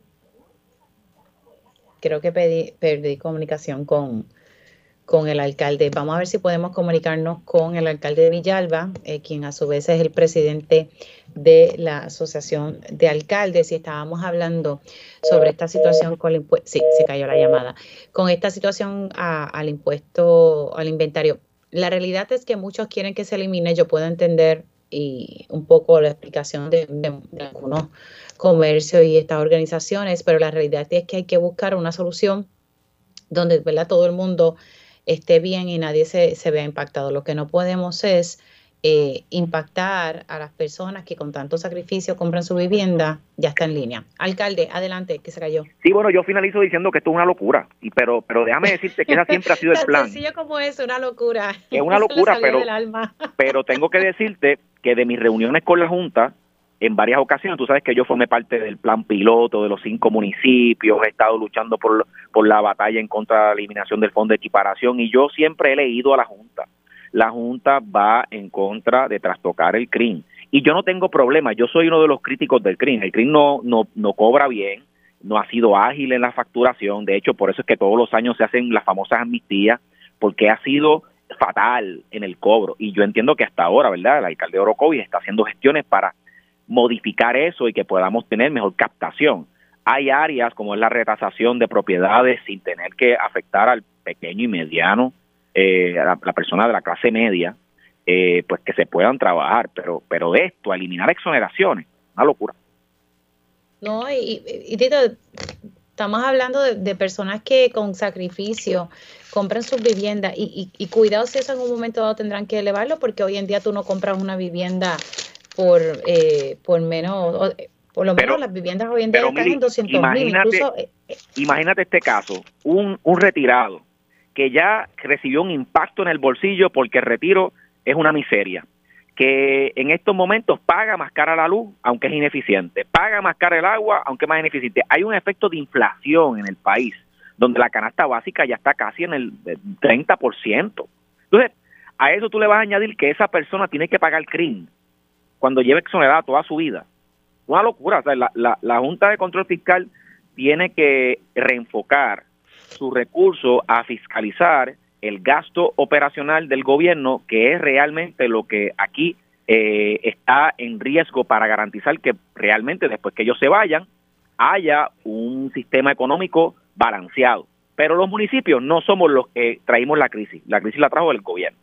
A: Creo que perdí comunicación con, con el alcalde. Vamos a ver si podemos comunicarnos con el alcalde de Villalba, eh, quien a su vez es el presidente de la Asociación de Alcaldes. Y estábamos hablando sobre esta situación con el impuesto. Sí, se cayó la llamada. Con esta situación al impuesto, al inventario. La realidad es que muchos quieren que se elimine. Yo puedo entender y un poco la explicación de, algunos comercios y estas organizaciones, pero la realidad es que hay que buscar una solución donde ¿verdad? todo el mundo esté bien y nadie se, se vea impactado. Lo que no podemos es eh, impactar a las personas que con tanto sacrificio compran su vivienda, ya está en línea. Alcalde, adelante, que se cayó.
G: Sí, bueno, yo finalizo diciendo que esto es una locura, y pero pero déjame decirte que esa siempre ha sido el plan.
A: sencillo como es, una locura.
G: Es una locura, pero, pero tengo que decirte que de mis reuniones con la Junta, en varias ocasiones, tú sabes que yo formé parte del plan piloto de los cinco municipios, he estado luchando por, por la batalla en contra de la eliminación del fondo de equiparación, y yo siempre he leído a la Junta la Junta va en contra de trastocar el CRIM. Y yo no tengo problema, yo soy uno de los críticos del CRIM. El CRIM no, no, no cobra bien, no ha sido ágil en la facturación, de hecho por eso es que todos los años se hacen las famosas amnistías, porque ha sido fatal en el cobro. Y yo entiendo que hasta ahora, ¿verdad? El alcalde de Orocovi está haciendo gestiones para modificar eso y que podamos tener mejor captación. Hay áreas como es la retasación de propiedades sin tener que afectar al pequeño y mediano eh, la, persona de la clase media, eh, pues que se puedan trabajar, pero, pero esto, eliminar exoneraciones, una locura.
A: No, y, y, Tito, estamos hablando de, personas que con sacrificio compran sus viviendas y, y, cuidado si eso en un momento dado tendrán que elevarlo porque hoy en día tú no compras una vivienda por, eh, por menos, por lo menos las viviendas hoy en día están en 200 mil.
G: imagínate este caso, un, un retirado que ya recibió un impacto en el bolsillo porque el retiro es una miseria, que en estos momentos paga más cara la luz, aunque es ineficiente, paga más cara el agua, aunque es más ineficiente. Hay un efecto de inflación en el país, donde la canasta básica ya está casi en el 30%. Entonces, a eso tú le vas a añadir que esa persona tiene que pagar el CRIM cuando lleve exonerada toda su vida. Una locura. La, la Junta de Control Fiscal tiene que reenfocar su recurso a fiscalizar el gasto operacional del gobierno, que es realmente lo que aquí eh, está en riesgo para garantizar que realmente después que ellos se vayan haya un sistema económico balanceado. Pero los municipios no somos los que traímos la crisis, la crisis la trajo el gobierno.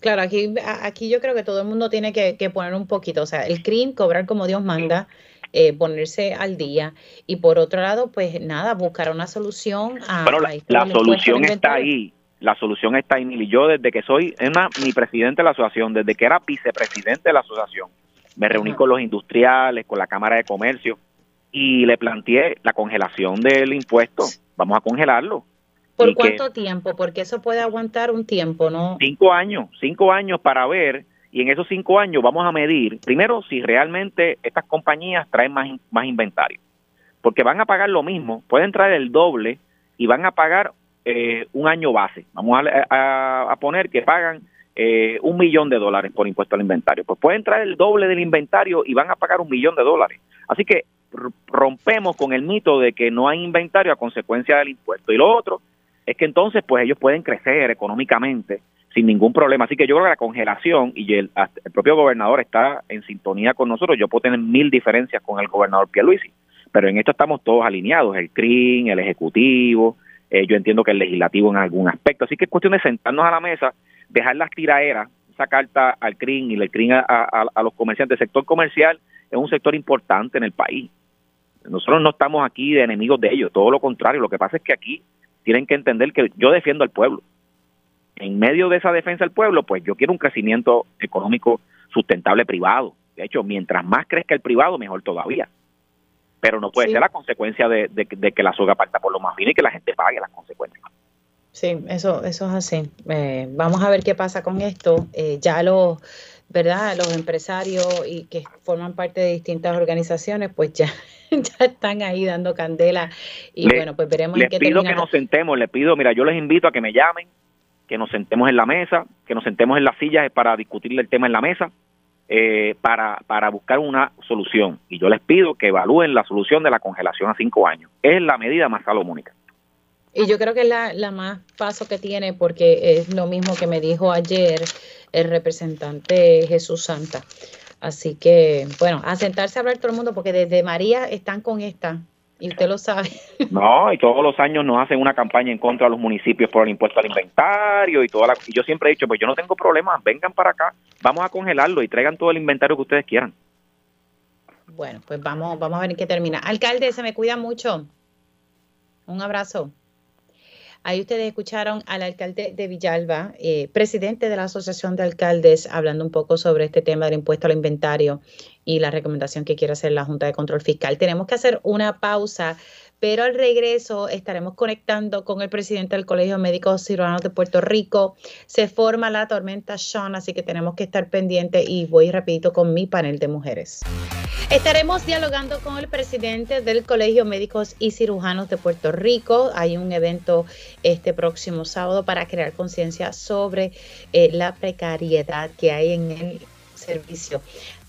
A: Claro, aquí, aquí yo creo que todo el mundo tiene que, poner un poquito, o sea, el CRIM, cobrar como Dios manda, eh, ponerse al día. Y por otro lado, pues nada, buscar una solución a...
G: Bueno, la, solución está ahí. La solución está ahí, y Yo desde que soy una, mi presidente de la asociación, desde que era vicepresidente de la asociación, me reuní con los industriales, con la Cámara de Comercio y le planteé la congelación del impuesto. Vamos a congelarlo.
A: ¿Por cuánto tiempo? Porque eso puede aguantar un tiempo, ¿no?
G: Cinco años, cinco años para ver y en esos cinco años vamos a medir, primero, si realmente estas compañías traen más, más inventario, porque van a pagar lo mismo, pueden traer el doble y van a pagar eh, un año base. Vamos a, poner que pagan eh, un millón de dólares por impuesto al inventario. Pues pueden traer el doble del inventario y van a pagar un millón de dólares. Así que rompemos con el mito de que no hay inventario a consecuencia del impuesto. Y lo otro es que entonces pues ellos pueden crecer económicamente sin ningún problema. Así que yo creo que la congelación, y el, propio gobernador está en sintonía con nosotros, yo puedo tener mil diferencias con el gobernador Pierluisi, pero en esto estamos todos alineados, el CRIM, el Ejecutivo, eh, yo entiendo que el Legislativo en algún aspecto. Así que es cuestión de sentarnos a la mesa, dejar las tiraderas, esa carta al CRIM y el CRIM a, a los comerciantes. El sector comercial es un sector importante en el país. Nosotros no estamos aquí de enemigos de ellos, todo lo contrario. Lo que pasa es que aquí tienen que entender que yo defiendo al pueblo en medio de esa defensa del pueblo, pues yo quiero un crecimiento económico sustentable privado. De hecho, mientras más crezca el privado, mejor todavía. Pero no puede ser la consecuencia de, que la soga parta por lo más bien y que la gente pague las consecuencias.
A: Sí, eso, eso es así. Eh, vamos a ver qué pasa con esto. Eh, ya los, ¿verdad? Los empresarios y que forman parte de distintas organizaciones, pues ya, ya están ahí dando candela. Y bueno, pues veremos
G: en qué pido que nos sentemos, les pido, mira, yo les invito a que me llamen que nos sentemos en la mesa, que nos sentemos en las sillas para discutir el tema en la mesa, eh, para, para buscar una solución. Y yo les pido que evalúen la solución de la congelación a cinco años. Es la medida más salomónica.
A: Y yo creo que es la, la más paso que tiene, porque es lo mismo que me dijo ayer el representante Jesús Santa. Así que, bueno, a sentarse a hablar todo el mundo, porque desde María están con esta y usted lo sabe.
G: No, y todos los años nos hacen una campaña en contra de los municipios por el impuesto al inventario y toda la... Y yo siempre he dicho, pues yo no tengo problema, vengan para acá, vamos a congelarlo y traigan todo el inventario que ustedes quieran.
A: Bueno, pues vamos, vamos a ver en qué termina. Alcalde, se me cuida mucho. Un abrazo. Ahí ustedes escucharon al alcalde de Villalba, eh, presidente de la Asociación de Alcaldes, hablando un poco sobre este tema del impuesto al inventario y la recomendación que quiere hacer la Junta de Control Fiscal. Tenemos que hacer una pausa, pero al regreso estaremos conectando con el presidente del Colegio de Médicos Cirujanos de Puerto Rico. Se forma la tormenta Sean, así que tenemos que estar pendientes y voy rapidito con mi panel de mujeres. Estaremos dialogando con el presidente del Colegio Médicos y Cirujanos de Puerto Rico. Hay un evento este próximo sábado para crear conciencia sobre eh, la precariedad que hay en el servicio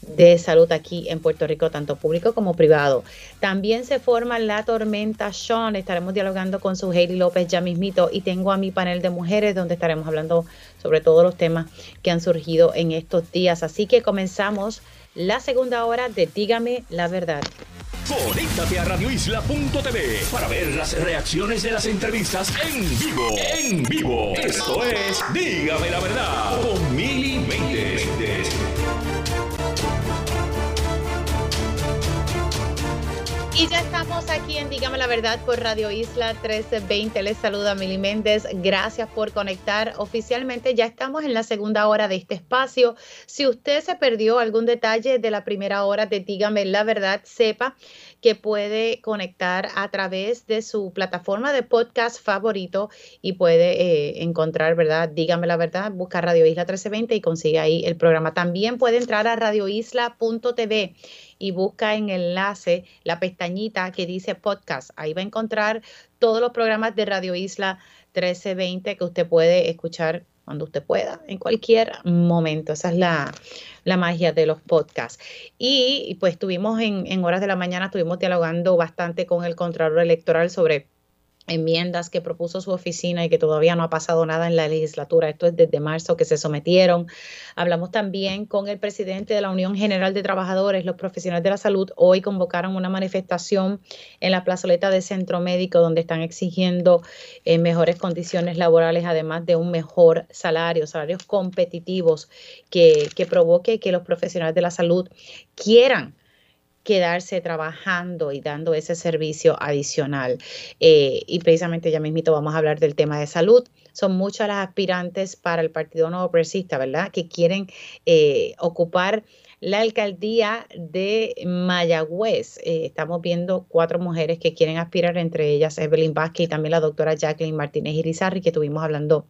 A: de salud aquí en Puerto Rico, tanto público como privado. También se forma la tormenta Sean. Estaremos dialogando con su Hailey López ya mismito y tengo a mi panel de mujeres donde estaremos hablando sobre todos los temas que han surgido en estos días. Así que comenzamos la segunda hora de Dígame la verdad.
H: Conéctate a radioisla.tv para ver las reacciones de las entrevistas en vivo. En vivo. Esto es Dígame la verdad con Mili
A: Y ya estamos aquí en Dígame la Verdad por Radio Isla 1320. Les saluda Mili Méndez. Gracias por conectar. Oficialmente ya estamos en la segunda hora de este espacio. Si usted se perdió algún detalle de la primera hora de Dígame la Verdad, sepa que puede conectar a través de su plataforma de podcast favorito y puede eh, encontrar, ¿verdad? Dígame la verdad, busca Radio Isla 1320 y consigue ahí el programa. También puede entrar a radioisla.tv y busca en enlace la pestañita que dice podcast. Ahí va a encontrar todos los programas de Radio Isla 1320 que usted puede escuchar cuando usted pueda, en cualquier momento. Esa es la, magia de los podcasts. Y, pues estuvimos en, en horas de la mañana, estuvimos dialogando bastante con el Contralor Electoral sobre enmiendas que propuso su oficina y que todavía no ha pasado nada en la legislatura. Esto es desde marzo que se sometieron. Hablamos también con el presidente de la Unión General de Trabajadores, los profesionales de la salud. Hoy convocaron una manifestación en la plazoleta de Centro Médico donde están exigiendo eh, mejores condiciones laborales, además de un mejor salario, salarios competitivos que, que provoque que los profesionales de la salud quieran quedarse trabajando y dando ese servicio adicional. Eh, y precisamente ya mismito vamos a hablar del tema de salud. Son muchas las aspirantes para el Partido Nuevo Progresista, ¿verdad? Que quieren eh, ocupar la alcaldía de Mayagüez. Eh, estamos viendo cuatro mujeres que quieren aspirar, entre ellas Evelyn Vázquez y también la doctora Jacqueline Martínez Irizarri, que estuvimos hablando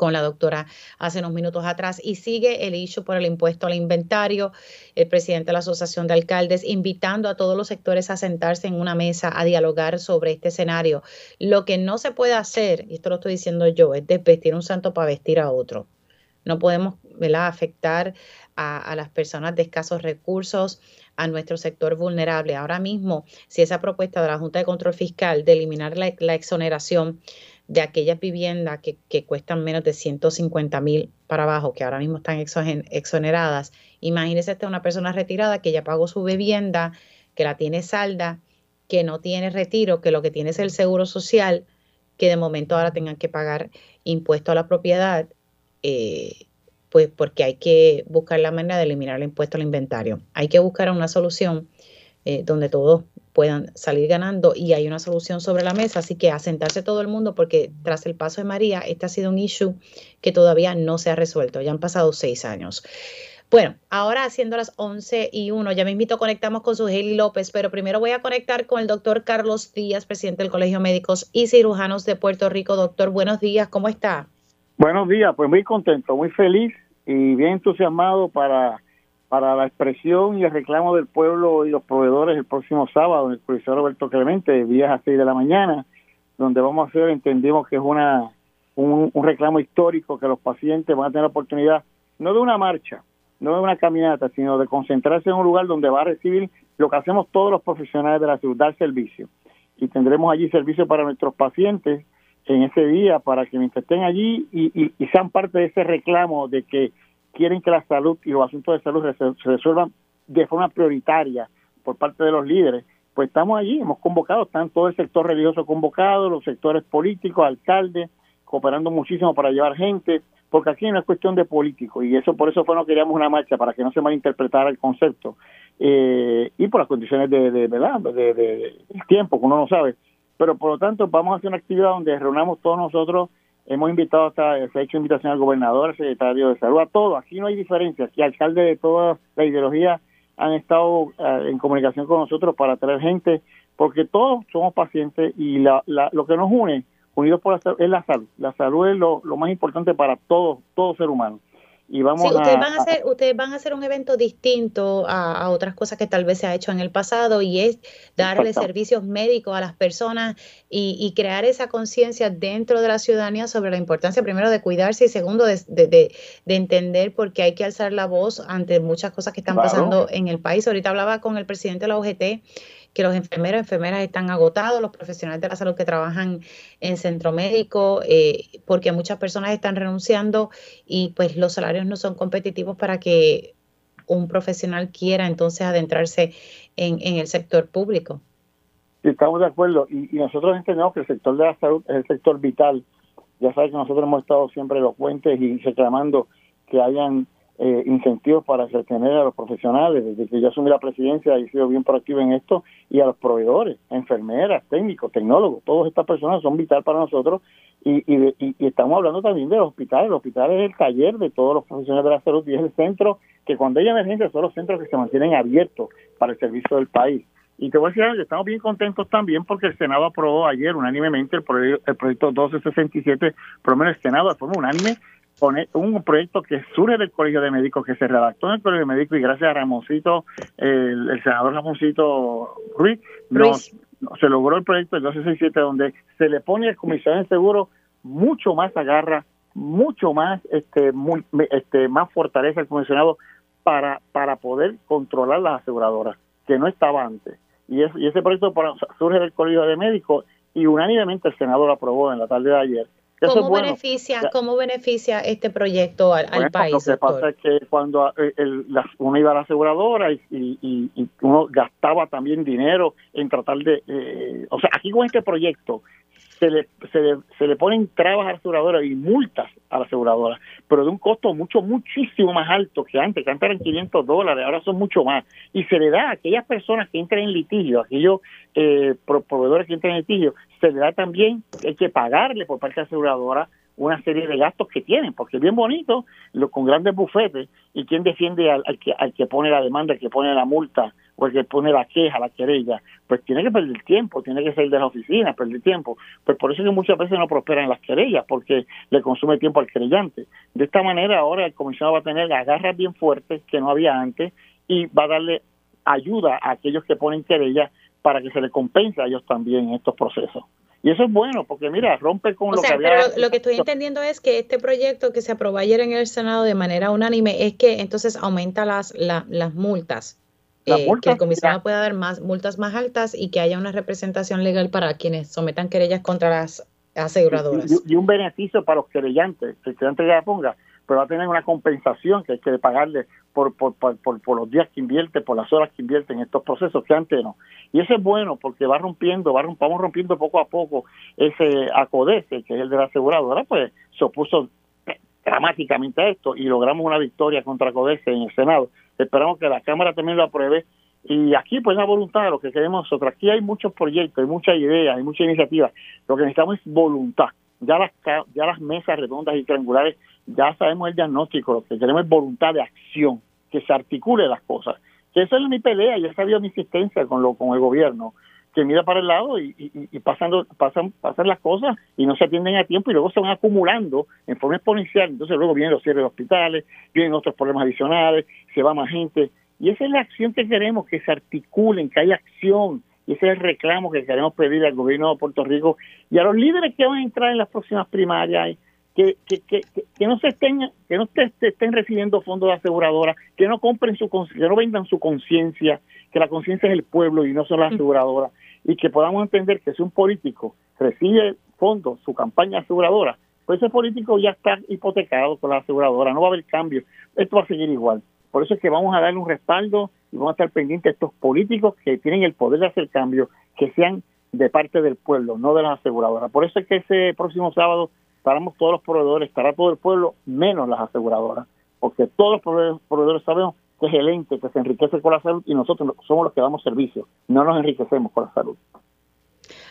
A: con la doctora hace unos minutos atrás y sigue el issue por el impuesto al inventario. El presidente de la Asociación de Alcaldes invitando a todos los sectores a sentarse en una mesa a dialogar sobre este escenario. Lo que no se puede hacer, y esto lo estoy diciendo yo, es desvestir un santo para vestir a otro. No podemos afectar a, las personas de escasos recursos, a nuestro sector vulnerable. Ahora mismo, si esa propuesta de la Junta de Control Fiscal de eliminar la exoneración de aquellas viviendas que, cuestan menos de 150 mil para abajo, que ahora mismo están exoneradas. Imagínese esta una persona retirada que ya pagó su vivienda, que la tiene salda, que no tiene retiro, que lo que tiene es el seguro social, que de momento ahora tengan que pagar impuesto a la propiedad, eh, pues porque hay que buscar la manera de eliminar el impuesto al inventario. Hay que buscar una solución eh, donde todos puedan salir ganando y hay una solución sobre la mesa. Así que asentarse todo el mundo porque tras el paso de María, este ha sido un issue que todavía no se ha resuelto. Ya han pasado seis años. Bueno, ahora haciendo las 11 y 1, ya mismito conectamos con su Haley López, pero primero voy a conectar con el doctor Carlos Díaz, presidente del Colegio Médicos y Cirujanos de Puerto Rico. Doctor, buenos días, ¿cómo está?
I: Buenos días, pues muy contento, muy feliz y bien entusiasmado para para la expresión y el reclamo del pueblo y los proveedores el próximo sábado en el profesor Roberto Clemente, de 10 a 6 de la mañana, donde vamos a hacer, entendimos que es una un, reclamo histórico que los pacientes van a tener la oportunidad, no de una marcha, no de una caminata, sino de concentrarse en un lugar donde va a recibir lo que hacemos todos los profesionales de la salud, dar servicio. Y tendremos allí servicio para nuestros pacientes en ese día, para que mientras estén allí y, y sean parte de ese reclamo de que quieren que la salud y los asuntos de salud se, resuelvan de forma prioritaria por parte de los líderes, pues estamos allí, hemos convocado, están todo el sector religioso convocado, los sectores políticos, alcaldes, cooperando muchísimo para llevar gente, porque aquí no es cuestión de político y eso por eso fue no queríamos una marcha para que no se malinterpretara el concepto. Eh, y por las condiciones de, verdad de, de, tiempo que uno no sabe. Pero por lo tanto vamos a hacer una actividad donde reunamos todos nosotros, hemos invitado hasta, se ha hecho invitación al gobernador, al secretario de salud, a todos, aquí no hay diferencia, aquí alcaldes de toda la ideología han estado eh, en comunicación con nosotros para traer gente, porque todos somos pacientes y la, lo que nos une, unidos por la salud, es la salud. La salud es lo, lo más importante para todo, todo ser humano y vamos
A: ustedes van a hacer ustedes van a hacer un evento distinto a, otras cosas que tal vez se ha hecho en el pasado y es darle servicios médicos a las personas y, crear esa conciencia dentro de la ciudadanía sobre la importancia primero de cuidarse y segundo de, de, entender por qué hay que alzar la voz ante muchas cosas que están pasando en el país. Ahorita hablaba con el presidente de la UGT que los enfermeros y enfermeras están agotados, los profesionales de la salud que trabajan en centro médico, eh, porque muchas personas están renunciando y pues los salarios no son competitivos para que un profesional quiera entonces adentrarse en, el sector público.
I: estamos de acuerdo y, nosotros entendemos que el sector de la salud es el sector vital. Ya sabes que nosotros hemos estado siempre elocuentes y reclamando que hayan eh, incentivos para retener a los profesionales. Desde que yo asumí la presidencia he sido bien proactivo en esto y a los proveedores, enfermeras, técnicos, tecnólogos, todas estas personas son vital para nosotros y, y, y, estamos hablando también de los hospitales. El hospital es el taller de todos los profesionales de la salud y es el centro que cuando hay emergencia son los centros que se mantienen abiertos para el servicio del país. Y te voy a decir que estamos bien contentos también porque el Senado aprobó ayer unánimemente el, proyecto, el proyecto 1267, por lo menos el Senado de forma unánime un proyecto que surge del Colegio de Médicos, que se redactó en el Colegio de Médicos y gracias a Ramoncito, el, senador Ramoncito Ruiz, se logró el proyecto del 1267 donde se le pone al comisionado de seguro mucho más agarra, mucho más este, muy, este más fortaleza al comisionado para, para poder controlar las aseguradoras, que no estaba antes. Y, y ese proyecto surge del Colegio de Médicos y unánimemente el Senado lo aprobó en la tarde de ayer
A: ¿Cómo, beneficia, ¿Cómo beneficia este proyecto al, país?
I: Lo que pasa es que cuando eh, el, uno iba a la aseguradora y, y, y, uno gastaba también dinero en tratar de... Eh, o sea, aquí con este proyecto se le, se le, se le ponen trabas a la aseguradora y multas a la aseguradora, pero de un costo mucho, muchísimo más alto que antes, que antes eran 500 dólares, ahora son mucho más. Y se le da a aquellas personas que entran en litigio, aquellos eh, proveedores que entran en litigio, se le da también, hay que pagarle por parte de la aseguradora una serie de gastos que tienen, porque es bien bonito, lo, con grandes bufetes, y quién defiende al, que, al que pone la demanda, al que pone la multa, o el que pone la queja, la querella, pues tiene que perder tiempo, tiene que salir de la oficina, perder tiempo. Pues por eso es que muchas veces no prosperan las querellas, porque le consume tiempo al querellante. De esta manera ahora el comisionado va a tener agarras bien fuertes que no había antes y va a darle ayuda a aquellos que ponen querellas para que se le compense a ellos también en estos procesos. Y eso es bueno, porque mira, rompe con lo que había...
A: Pero lo, que estoy entendiendo es que este proyecto que se aprobó ayer en el Senado de manera unánime es que entonces aumenta las, las multas. Eh, que el comisionado pueda dar más multas más altas y que haya una representación legal para quienes sometan querellas contra las aseguradoras.
I: Y, un beneficio para los querellantes, que el querellante ya ponga, pero va a tener una compensación que hay que pagarle por, por, por, por, los días que invierte, por las horas que invierte en estos procesos, que antes no. Y eso es bueno porque va rompiendo, va, vamos rompiendo poco a poco ese acodece, que es el de la aseguradora, pues se opuso dramáticamente a esto y logramos una victoria contra Codese en el Senado. Esperamos que la Cámara también lo apruebe y aquí pues la voluntad de lo que queremos nosotros. Aquí hay muchos proyectos, hay muchas ideas, hay muchas iniciativas. Lo que necesitamos es voluntad. Ya las, ya las mesas redondas y triangulares ya sabemos el diagnóstico, lo que queremos es voluntad de acción, que se articule las cosas. Que esa es mi pelea, y esa ha mi insistencia con, lo, con el gobierno, que mira para el lado y, pasando, pasan, pasan las cosas y no se atienden a tiempo y luego se van acumulando en forma exponencial. Entonces luego vienen los cierres de hospitales, vienen otros problemas adicionales, se va más gente. Y esa es la acción que queremos, que se articulen, que haya acción. Y ese es el reclamo que queremos pedir al gobierno de Puerto Rico y a los líderes que van a entrar en las próximas primarias que, que, que, que no se estén que no estén recibiendo fondos de aseguradora, que no compren su que no vendan su conciencia, que la conciencia es el pueblo y no son las aseguradoras, y que podamos entender que si un político recibe fondos, su campaña aseguradora, pues ese político ya está hipotecado con la aseguradora, no va a haber cambio, esto va a seguir igual. Por eso es que vamos a darle un respaldo y vamos a estar pendientes de estos políticos que tienen el poder de hacer cambios, que sean de parte del pueblo, no de las aseguradoras. Por eso es que ese próximo sábado estaremos todos los proveedores, estará todo el pueblo, menos las aseguradoras, porque todos los proveedores, sabemos que es el ente que se enriquece con la salud y nosotros somos los que damos servicio, no nos enriquecemos con la salud.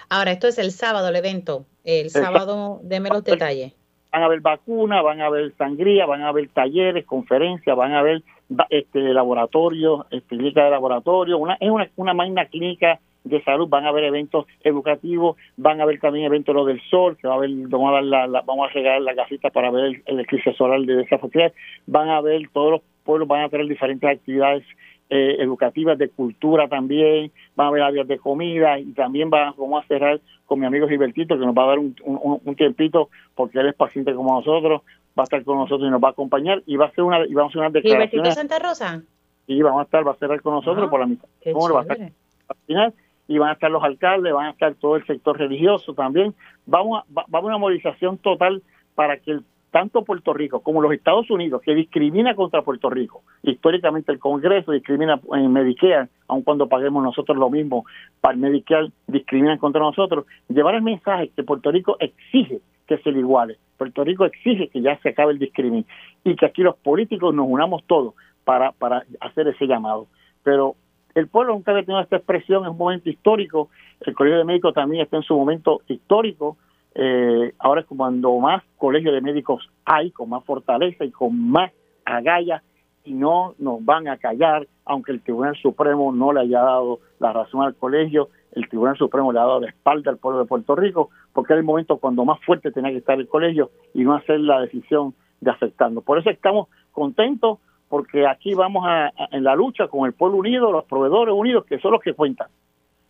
A: Ahora, esto es el sábado, el evento. El sábado, deme los detalles.
I: Van a haber vacunas, van a haber sangría, van a haber talleres, conferencias, van a haber este, laboratorios, este, clínica de laboratorio. Una, es una, una magna clínica de salud, van a haber eventos educativos, van a haber también eventos lo del sol, que va a haber, vamos a, dar la, vamos a regalar la casita para ver el, el eclipse solar de esa sociedad, van a ver todos los pueblos, van a tener diferentes actividades eh, educativas de cultura también, van a haber áreas de comida y también vamos a cerrar con mi amigo Gilbertito que nos va a dar un, un, tiempito porque él es paciente como nosotros, va a estar con nosotros y nos va a acompañar y va a ser una y vamos a hacer unas declaraciones.
A: ¿Gilbertito Santa Rosa?
I: Sí, vamos a estar, va a cerrar con nosotros ah, por la mitad. Va a estar al final y van a estar los alcaldes, van a estar todo el sector religioso también. Vamos a, va, a una movilización total para que tanto Puerto Rico como los Estados Unidos, que discrimina contra Puerto Rico, históricamente el Congreso discrimina en Medicare, aun cuando paguemos nosotros lo mismo, para Medicare discriminan contra nosotros, llevar el mensaje que Puerto Rico exige que se le iguale, Puerto Rico exige que ya se acabe el discrimen y que aquí los políticos nos unamos todos para, para hacer ese llamado. Pero el pueblo nunca había tenido esta expresión, es un momento histórico, el Colegio de Médicos también está en su momento histórico, eh, ahora es cuando más colegios de médicos hay, con más fortaleza y con más agallas, y no nos van a callar, aunque el Tribunal Supremo no le haya dado la razón al colegio, el Tribunal Supremo le ha dado la espalda al pueblo de Puerto Rico, porque era el momento cuando más fuerte tenía que estar el colegio y no hacer la decisión de afectarnos. Por eso estamos contentos porque aquí vamos a, en la lucha con el pueblo unido, los proveedores unidos, que son los que cuentan.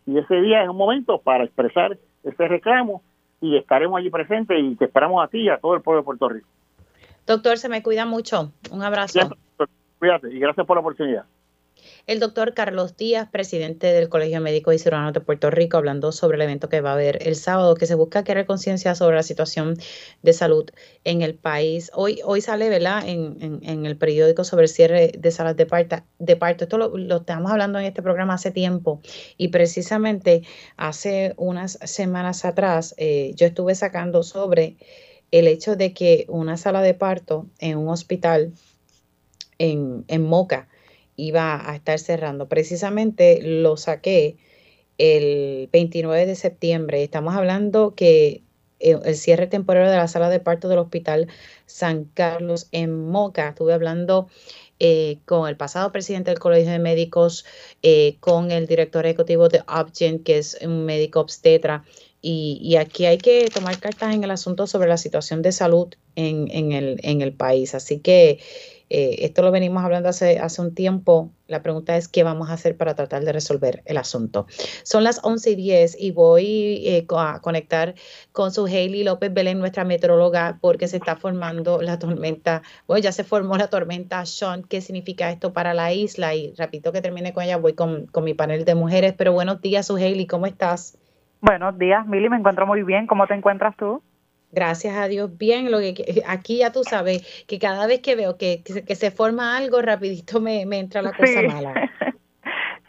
I: Y ese día es un momento para expresar ese reclamo y estaremos allí presentes y te esperamos a ti y a todo el pueblo de Puerto Rico.
A: Doctor, se me cuida mucho. Un abrazo.
I: Cuídate y gracias por la oportunidad
A: el doctor Carlos Díaz, presidente del Colegio Médico y Cirujanos de Puerto Rico, hablando sobre el evento que va a haber el sábado, que se busca crear conciencia sobre la situación de salud en el país. Hoy, hoy sale, ¿verdad?, en, en, el periódico sobre el cierre de salas de parto. De parto. Esto lo, estamos hablando en este programa hace tiempo y precisamente hace unas semanas atrás eh, yo estuve sacando sobre el hecho de que una sala de parto en un hospital en, en Moca, iba a estar cerrando. Precisamente lo saqué el 29 de septiembre. Estamos hablando que eh, el cierre temporal de la sala de parto del Hospital San Carlos en Moca. Estuve hablando eh, con el pasado presidente del Colegio de Médicos, eh, con el director ejecutivo de Opgen, que es un médico obstetra. Y, aquí hay que tomar cartas en el asunto sobre la situación de salud en, el, en el país. Así que eh, esto lo venimos hablando hace, hace un tiempo. La pregunta es qué vamos a hacer para tratar de resolver el asunto. Son las 11 y 10 y voy eh, a conectar con su Hailey López Belén, nuestra meteoróloga, porque se está formando la tormenta. Bueno, ya se formó la tormenta Sean. ¿Qué significa esto para la isla? Y repito que termine con ella, voy con, con mi panel de mujeres. Pero buenos días, su ¿cómo estás?
J: Buenos días, Mili, me encuentro muy bien. ¿Cómo te encuentras tú?
A: Gracias a Dios, bien. Lo que aquí ya tú sabes que cada vez que veo que, que, se forma algo, rapidito me, me entra la cosa mala.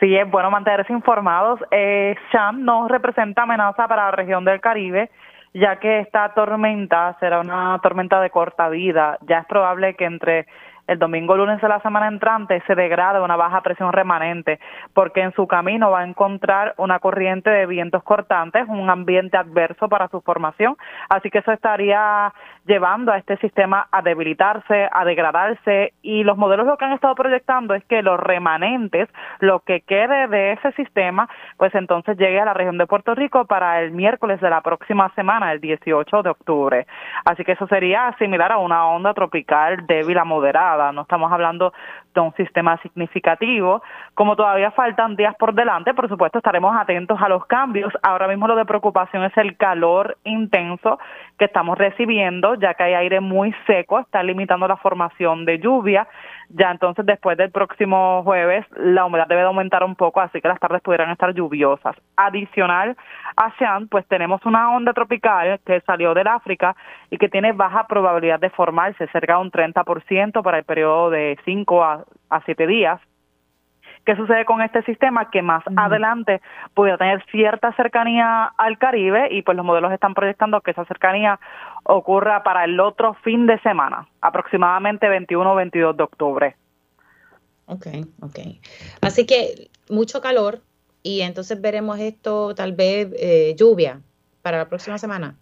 J: Sí, es bueno mantenerse informados. Eh, Sham no representa amenaza para la región del Caribe, ya que esta tormenta será una tormenta de corta vida. Ya es probable que entre el domingo lunes de la semana entrante se degrada una baja presión remanente, porque en su camino va a encontrar una corriente de vientos cortantes, un ambiente adverso para su formación, así que eso estaría llevando a este sistema a debilitarse, a degradarse. Y los modelos lo que han estado proyectando es que los remanentes, lo que quede de ese sistema, pues entonces llegue a la región de Puerto Rico para el miércoles de la próxima semana, el 18 de octubre. Así que eso sería similar a una onda tropical débil a moderada no estamos hablando de un sistema significativo. Como todavía faltan días por delante, por supuesto estaremos atentos a los cambios. Ahora mismo lo de preocupación es el calor intenso que estamos recibiendo, ya que hay aire muy seco, está limitando la formación de lluvia. Ya entonces después del próximo jueves la humedad debe de aumentar un poco, así que las tardes pudieran estar lluviosas. Adicional a Sean, pues tenemos una onda tropical que salió del África y que tiene baja probabilidad de formarse, cerca de un 30% para el periodo de 5 a, a 7 días. ¿Qué sucede con este sistema? Que más adelante puede tener cierta cercanía al Caribe y pues los modelos están proyectando que esa cercanía ocurra para el otro fin de semana, aproximadamente 21 o 22 de octubre.
A: Ok, ok. Así que mucho calor, y entonces veremos esto, tal vez eh, lluvia para la próxima semana.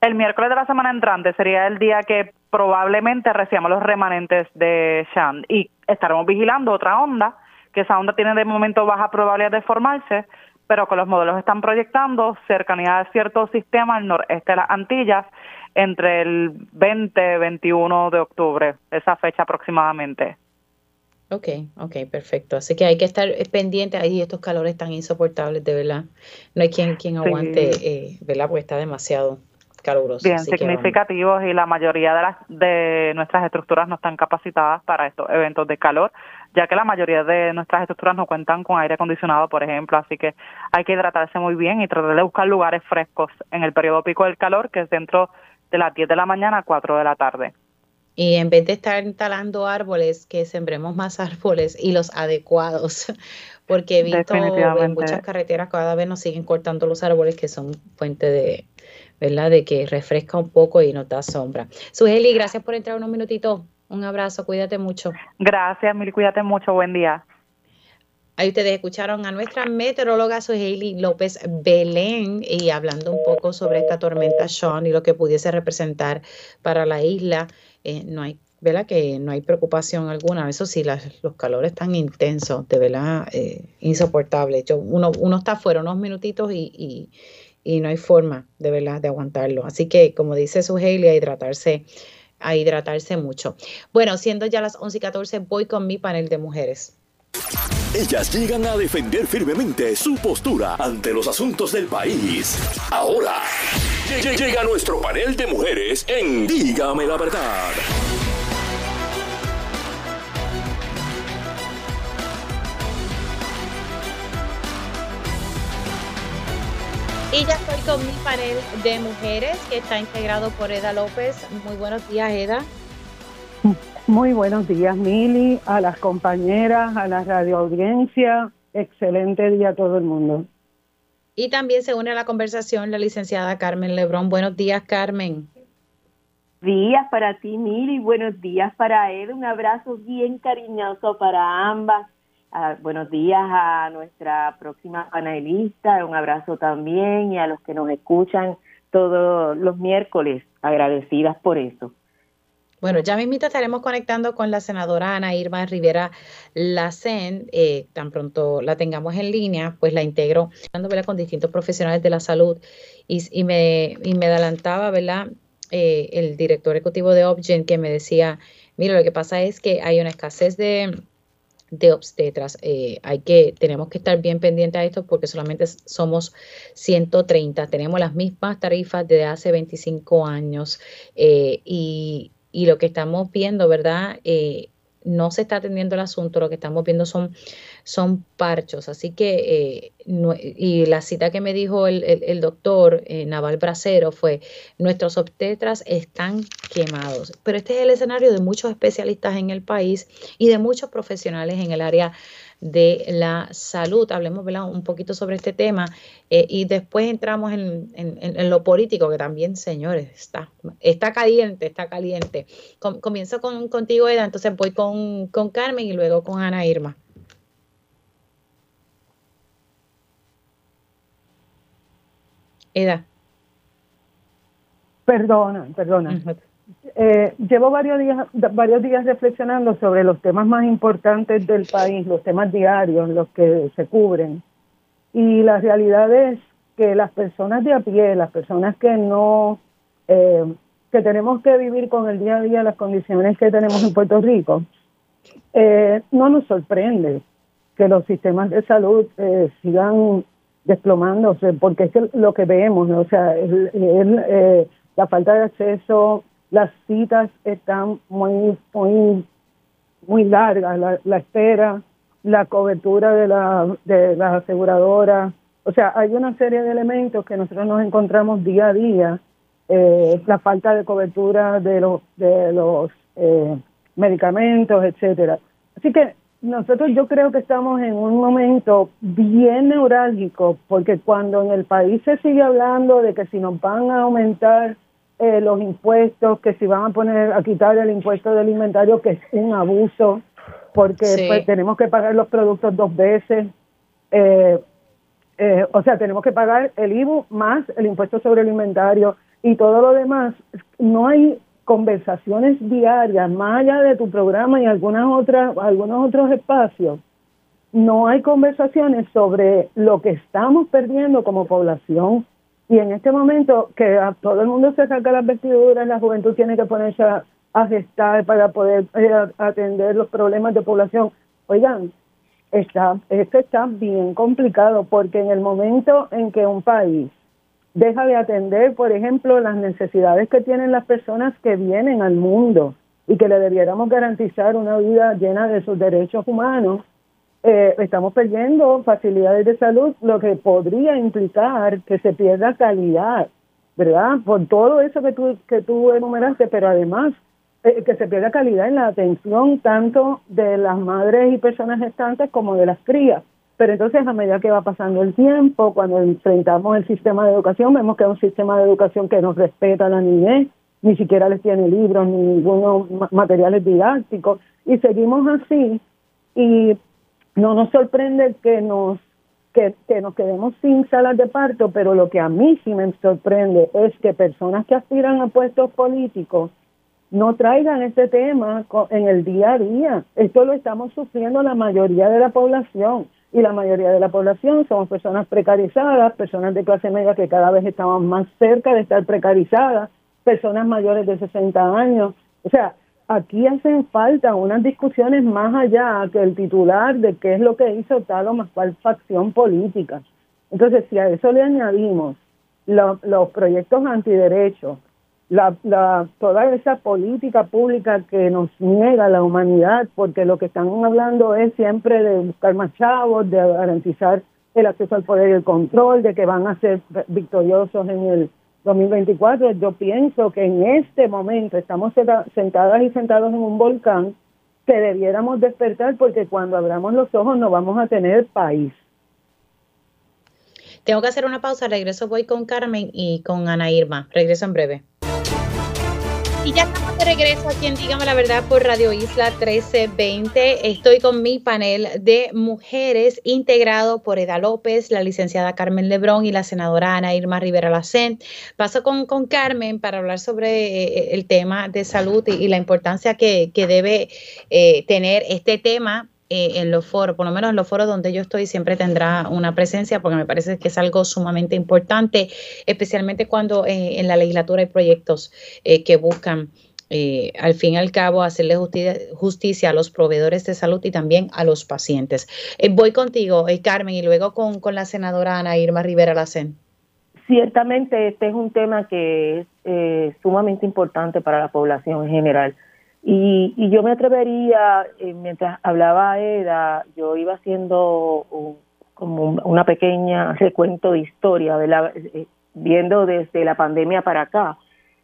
J: El miércoles de la semana entrante sería el día que probablemente recibamos los remanentes de Shan y estaremos vigilando otra onda, que esa onda tiene de momento baja probabilidad de formarse, pero que los modelos están proyectando cercanía de cierto sistema al noreste de las Antillas entre el 20 21 de octubre, esa fecha aproximadamente.
A: Ok, ok, perfecto. Así que hay que estar pendiente. Ahí estos calores tan insoportables, de verdad. No hay quien, quien aguante, eh, ¿verdad? Porque está demasiado caluroso.
J: Bien significativos y la mayoría de, las, de nuestras estructuras no están capacitadas para estos eventos de calor, ya que la mayoría de nuestras estructuras no cuentan con aire acondicionado, por ejemplo. Así que hay que hidratarse muy bien y tratar de buscar lugares frescos en el periodo pico del calor, que es dentro de las 10 de la mañana a 4 de la tarde.
A: Y en vez de estar instalando árboles, que sembremos más árboles y los adecuados, porque he visto en muchas carreteras cada vez nos siguen cortando los árboles que son fuente de, ¿verdad? De que refresca un poco y nos da sombra. Sugeli, gracias por entrar unos minutitos. Un abrazo, cuídate mucho.
J: Gracias, Mil, cuídate mucho, buen día.
A: Ahí ustedes escucharon a nuestra meteoróloga Suheili López Belén y hablando un poco sobre esta tormenta Sean y lo que pudiese representar para la isla. Eh, no hay, ¿verdad? Que no hay preocupación alguna. Eso sí, los calores tan intensos, de verdad, eh, insoportables. Yo, uno, uno está fuera unos minutitos y, y, no hay forma, de verdad, de aguantarlo. Así que, como dice Suheili, a hidratarse, a hidratarse mucho. Bueno, siendo ya las 11 y 14, voy con mi panel de mujeres.
H: Ellas llegan a defender firmemente su postura ante los asuntos del país. Ahora, llega nuestro panel de mujeres en Dígame la verdad.
A: Y ya estoy con mi panel de mujeres que está integrado por Eda López. Muy buenos días, Eda.
K: Muy buenos días, Mili, a las compañeras, a la radioaudiencia. Excelente día a todo el mundo.
A: Y también se une a la conversación la licenciada Carmen Lebrón. Buenos días, Carmen.
L: Días para ti, Mili. Buenos días para Ed. Un abrazo bien cariñoso para ambas. Buenos días a nuestra próxima panelista. Un abrazo también y a los que nos escuchan todos los miércoles. Agradecidas por eso.
A: Bueno, ya mismito estaremos conectando con la senadora Ana Irma Rivera Lacen. Eh, tan pronto la tengamos en línea, pues la integro hablando con distintos profesionales de la salud y, me, me adelantaba, ¿verdad? Eh, el director ejecutivo de Opgen que me decía, mira, lo que pasa es que hay una escasez de, de obstetras. Eh, hay que, tenemos que estar bien pendientes a esto porque solamente somos 130. Tenemos las mismas tarifas desde hace 25 años y, y lo que estamos viendo, ¿verdad? Eh, no se está atendiendo el asunto, lo que estamos viendo son, son parchos. Así que, eh, y la cita que me dijo el, doctor eh, Naval Bracero fue, nuestros obstetras están quemados. Pero este es el escenario de muchos especialistas en el país y de muchos profesionales en el área de la salud. Hablemos un poquito sobre este tema eh, y después entramos en, lo político, que también, señores, está, está caliente, está caliente. comienzo con, contigo, Eda, entonces voy con, con Carmen y luego con Ana Irma. Eda.
K: Perdona, perdona. Eh, llevo varios días, varios días reflexionando sobre los temas más importantes del país, los temas diarios, los que se cubren. Y la realidad es que las personas de a pie, las personas que no, eh, que tenemos que vivir con el día a día las condiciones que tenemos en Puerto Rico, eh, no nos sorprende que los sistemas de salud sigan desplomándose, porque es lo que vemos, o sea, la falta de acceso las citas están muy, muy, muy largas, la, espera, la cobertura de la, de las aseguradoras. O sea, hay una serie de elementos que nosotros nos encontramos día a día. Eh, la falta de cobertura de los, de los eh, medicamentos, etcétera. Así que nosotros yo creo que estamos en un momento bien neurálgico, porque cuando en el país se sigue hablando de que si nos van a aumentar eh, los impuestos, que si van a poner a quitar el impuesto del inventario, que es un abuso, porque pues, tenemos que pagar los productos dos veces. Eh, Eh, o sea, tenemos que pagar el IBU más el impuesto sobre el inventario y todo lo demás. No hay conversaciones diarias, más allá de tu programa y algunas otras, algunos otros espacios, no hay conversaciones sobre lo que estamos perdiendo como población. Y en este momento que a todo el mundo se saca las vestiduras, la juventud tiene que ponerse a, gestar para poder eh, atender los problemas de población. Oigan, está, esto está bien complicado porque en el momento en que un país deja de atender, por ejemplo, las necesidades que tienen las personas que vienen al mundo y que le debiéramos garantizar una vida llena de sus derechos humanos, eh, estamos perdiendo facilidades de salud, lo que podría implicar que se pierda calidad, ¿verdad? Por todo eso que tú, que tú enumeraste, pero además eh, que se pierda calidad en la atención tanto de las madres y personas gestantes como de las crías. Pero entonces, a medida que va pasando el tiempo, cuando enfrentamos el sistema de educación, vemos que es un sistema de educación que no respeta a la niñez, ni siquiera les tiene libros, ni ningunos materiales didácticos, y seguimos así, y no nos sorprende que nos que, nos quedemos sin salas de parto, pero lo que a mí sí me sorprende es que personas que aspiran a puestos políticos no traigan este tema en el día a día. Esto lo estamos sufriendo la mayoría de la población y la mayoría de la población somos personas precarizadas, personas de clase media que cada vez estamos más cerca de estar precarizadas, personas mayores de 60 años. O sea, aquí hacen falta unas discusiones más allá que el titular de qué es lo que hizo tal o más cual facción política. Entonces, si a eso le añadimos los proyectos antiderechos, la, la, toda esa política pública que nos niega la humanidad, porque lo que están hablando es siempre de buscar más chavos, de garantizar el acceso al poder y el control, de que van a ser victoriosos en el 2024. Yo pienso que en este momento estamos sentadas y sentados en un volcán que debiéramos despertar porque cuando abramos los ojos no vamos a tener país.
A: Tengo que hacer una pausa, regreso voy con Carmen y con Ana Irma. Regreso en breve. Y ya estamos de regreso aquí en Dígame la Verdad por Radio Isla 1320. Estoy con mi panel de mujeres integrado por Eda López, la licenciada Carmen Lebrón y la senadora Ana Irma Rivera Lacén. Paso con, con Carmen para hablar sobre eh, el tema de salud y, la importancia que, debe eh, tener este tema eh, en los foros, por lo menos en los foros donde yo estoy, siempre tendrá una presencia porque me parece que es algo sumamente importante, especialmente cuando eh, en la legislatura hay proyectos eh, que buscan al fin y al cabo hacerle justicia, a los proveedores de salud y también a los pacientes. voy contigo, Carmen, y luego con, con, la senadora Ana Irma Rivera Lacen.
L: Ciertamente este es un tema que es sumamente importante para la población en general y, y yo me atrevería, eh, mientras hablaba Eda, yo iba haciendo como una pequeña recuento de historia, de la, eh, viendo desde la pandemia para acá.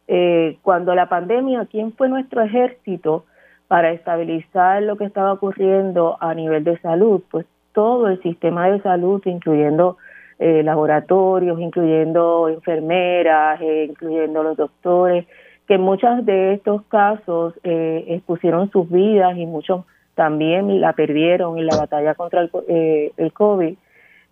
L: Eh, cuando la pandemia, ¿quién fue nuestro ejército para estabilizar lo que estaba ocurriendo a nivel de salud? Pues todo el sistema de salud, incluyendo laboratorios, incluyendo enfermeras, incluyendo los doctores, que en muchos de estos casos eh, expusieron sus vidas y muchos también la perdieron en la batalla contra el, eh, el COVID.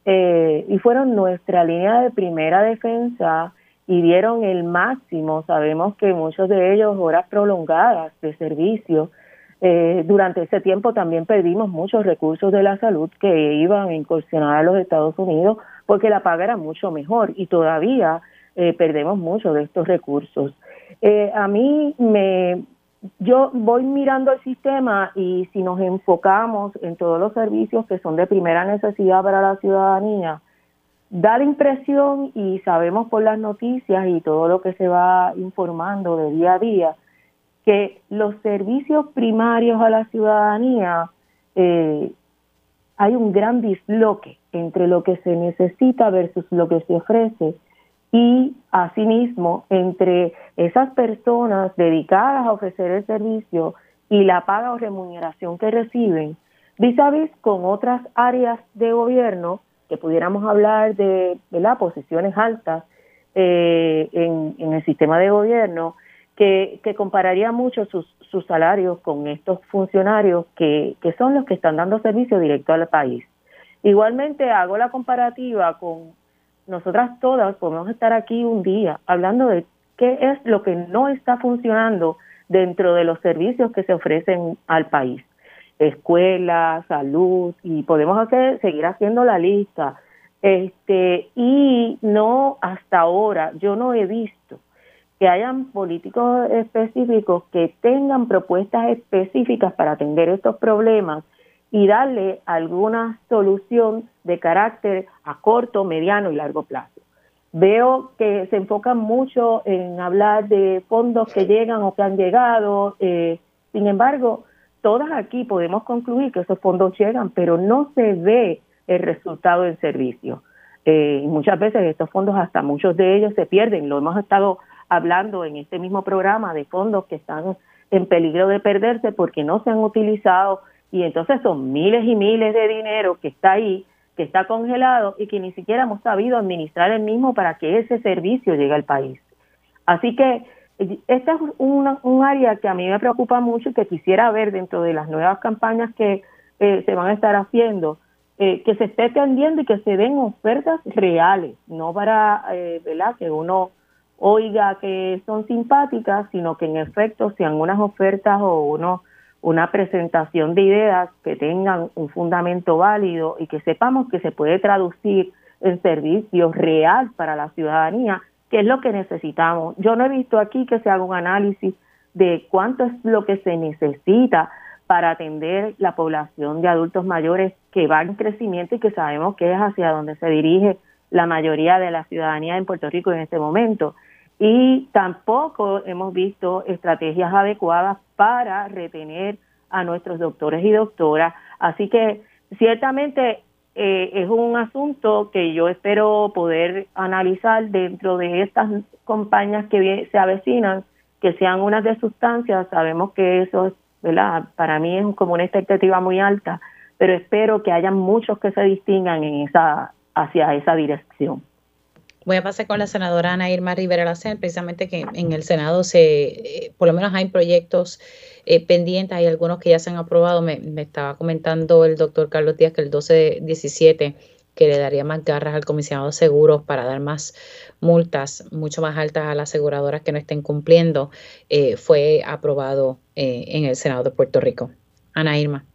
L: Eh, y fueron nuestra línea de primera defensa y dieron el máximo. Sabemos que muchos de ellos horas prolongadas de servicio. Eh, durante ese tiempo también perdimos muchos recursos de la salud que iban a incursionar a los Estados Unidos porque la paga era mucho mejor y todavía eh, perdemos muchos de estos recursos. Eh, a mí me, yo voy mirando el sistema y si nos enfocamos en todos los servicios que son de primera necesidad para la ciudadanía, da la impresión y sabemos por las noticias y todo lo que se va informando de día a día que los servicios primarios a la ciudadanía eh, hay un gran disloque entre lo que se necesita versus lo que se ofrece y asimismo entre esas personas dedicadas a ofrecer el servicio y la paga o remuneración que reciben, vis a vis con otras áreas de gobierno que pudiéramos hablar de las posiciones altas eh, en, en, el sistema de gobierno, que, que compararía mucho sus, sus salarios con estos funcionarios que, que son los que están dando servicio directo al país. Igualmente hago la comparativa con nosotras todas, podemos estar aquí un día hablando de qué es lo que no está funcionando dentro de los servicios que se ofrecen al país. Escuela, salud, y podemos hacer, seguir haciendo la lista. Este, y no hasta ahora, yo no he visto que hayan políticos específicos que tengan propuestas específicas para atender estos problemas y darle alguna solución de carácter a corto, mediano y largo plazo. Veo que se enfocan mucho en hablar de fondos que llegan o que han llegado. Eh, sin embargo, todas aquí podemos concluir que esos fondos llegan, pero no se ve el resultado del servicio. Eh, muchas veces estos fondos, hasta muchos de ellos se pierden. Lo hemos estado hablando en este mismo programa de fondos que están en peligro de perderse porque no se han utilizado y entonces son miles y miles de dinero que está ahí, que está congelado y que ni siquiera hemos sabido administrar el mismo para que ese servicio llegue al país. Así que esta es un área que a mí me preocupa mucho y que quisiera ver dentro de las nuevas campañas que eh, se van a estar haciendo, eh, que se esté atendiendo y que se den ofertas reales, no para eh, ¿verdad? que uno oiga que son simpáticas, sino que en efecto sean unas ofertas o uno, una presentación de ideas que tengan un fundamento válido y que sepamos que se puede traducir en servicios real para la ciudadanía, que es lo que necesitamos. Yo no he visto aquí que se haga un análisis de cuánto es lo que se necesita para atender la población de adultos mayores que va en crecimiento y que sabemos que es hacia donde se dirige la mayoría de la ciudadanía en Puerto Rico en este momento y tampoco hemos visto estrategias adecuadas para retener a nuestros doctores y doctoras. Así que ciertamente eh, es un asunto que yo espero poder analizar dentro de estas compañías que se avecinan, que sean unas de sustancias. Sabemos que eso es, ¿verdad? Para mí es como una expectativa muy alta, pero espero que haya muchos que se distingan en esa hacia esa dirección.
A: Voy a pasar con la senadora Ana Irma Rivera Lacen, precisamente que en el Senado se, eh, por lo menos hay proyectos eh, pendientes, hay algunos que ya se han aprobado. Me, estaba comentando el doctor Carlos Díaz que el 12-17 que le daría más garras al comisionado de seguros para dar más multas mucho más altas a las aseguradoras que no estén cumpliendo, eh, fue aprobado en el Senado de Puerto Rico. Ana Irma.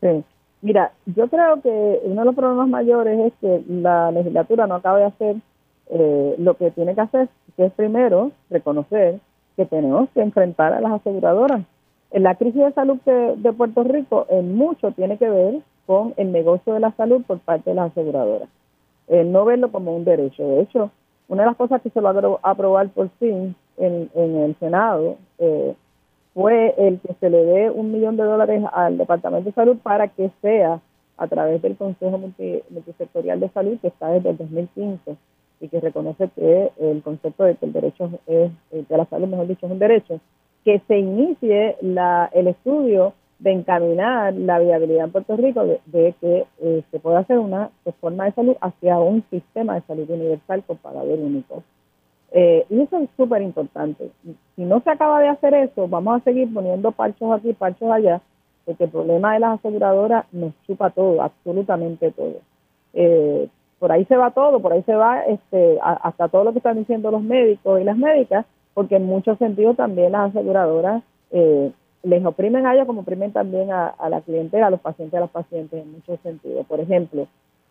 M: Sí, Mira, yo creo que uno de los problemas mayores es que la legislatura no acaba de hacer eh, lo que tiene que hacer, que es primero reconocer que tenemos que enfrentar a las aseguradoras. En la crisis de salud de, Puerto Rico en mucho tiene que ver con el negocio de la salud por parte de las aseguradoras. no verlo como un derecho. De hecho, una de las cosas que se logró aprobar por fin en, en el Senado eh, fue el que se le dé un millón de dólares al Departamento de Salud para que sea a través del Consejo Multisectorial de Salud que está desde el 2015 y que reconoce que el concepto de que el derecho es, eh, de la salud, mejor dicho, es un derecho, que se inicie la, el estudio de encaminar la viabilidad en Puerto Rico de, que eh, se pueda hacer una reforma de salud hacia un sistema de salud universal con pagador único. Eh, y eso es súper importante. Si no se acaba de hacer eso, vamos a seguir poniendo parchos aquí, parchos allá, porque el problema de las aseguradoras nos chupa todo, absolutamente todo. Eh, por ahí se va todo, por ahí se va este, hasta todo lo que están diciendo los médicos y las médicas, porque en muchos sentidos también las aseguradoras eh, les oprimen a ellos como oprimen también a, a, la clientela, a los pacientes, a los pacientes en muchos sentidos. Por ejemplo,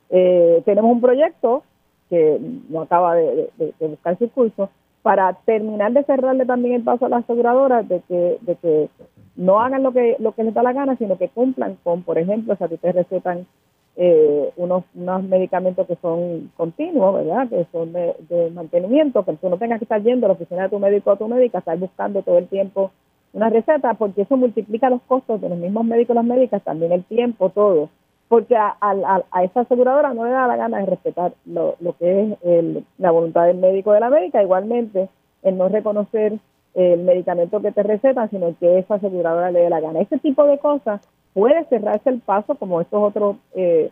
M: tenemos un proyecto que no acaba de, buscar su curso, para terminar de cerrarle también el paso a las aseguradoras de que, de que no hagan lo que, lo que les da la gana, sino que cumplan con, por ejemplo, si a ti te recetan eh, unos, unos medicamentos que son continuos, ¿verdad? Que son de, mantenimiento, que tú no tengas que estar yendo a la oficina de tu médico o tu médica, estar buscando todo el tiempo una receta, porque eso multiplica los costos de los mismos médicos y las médicas, también el tiempo, todo porque a, a, esa aseguradora no le da la gana de respetar lo, lo que es la voluntad del médico de la médica, igualmente el no reconocer el medicamento que te recetan, sino que esa aseguradora le dé la gana. Ese tipo de cosas puede cerrarse el paso como estos otros eh,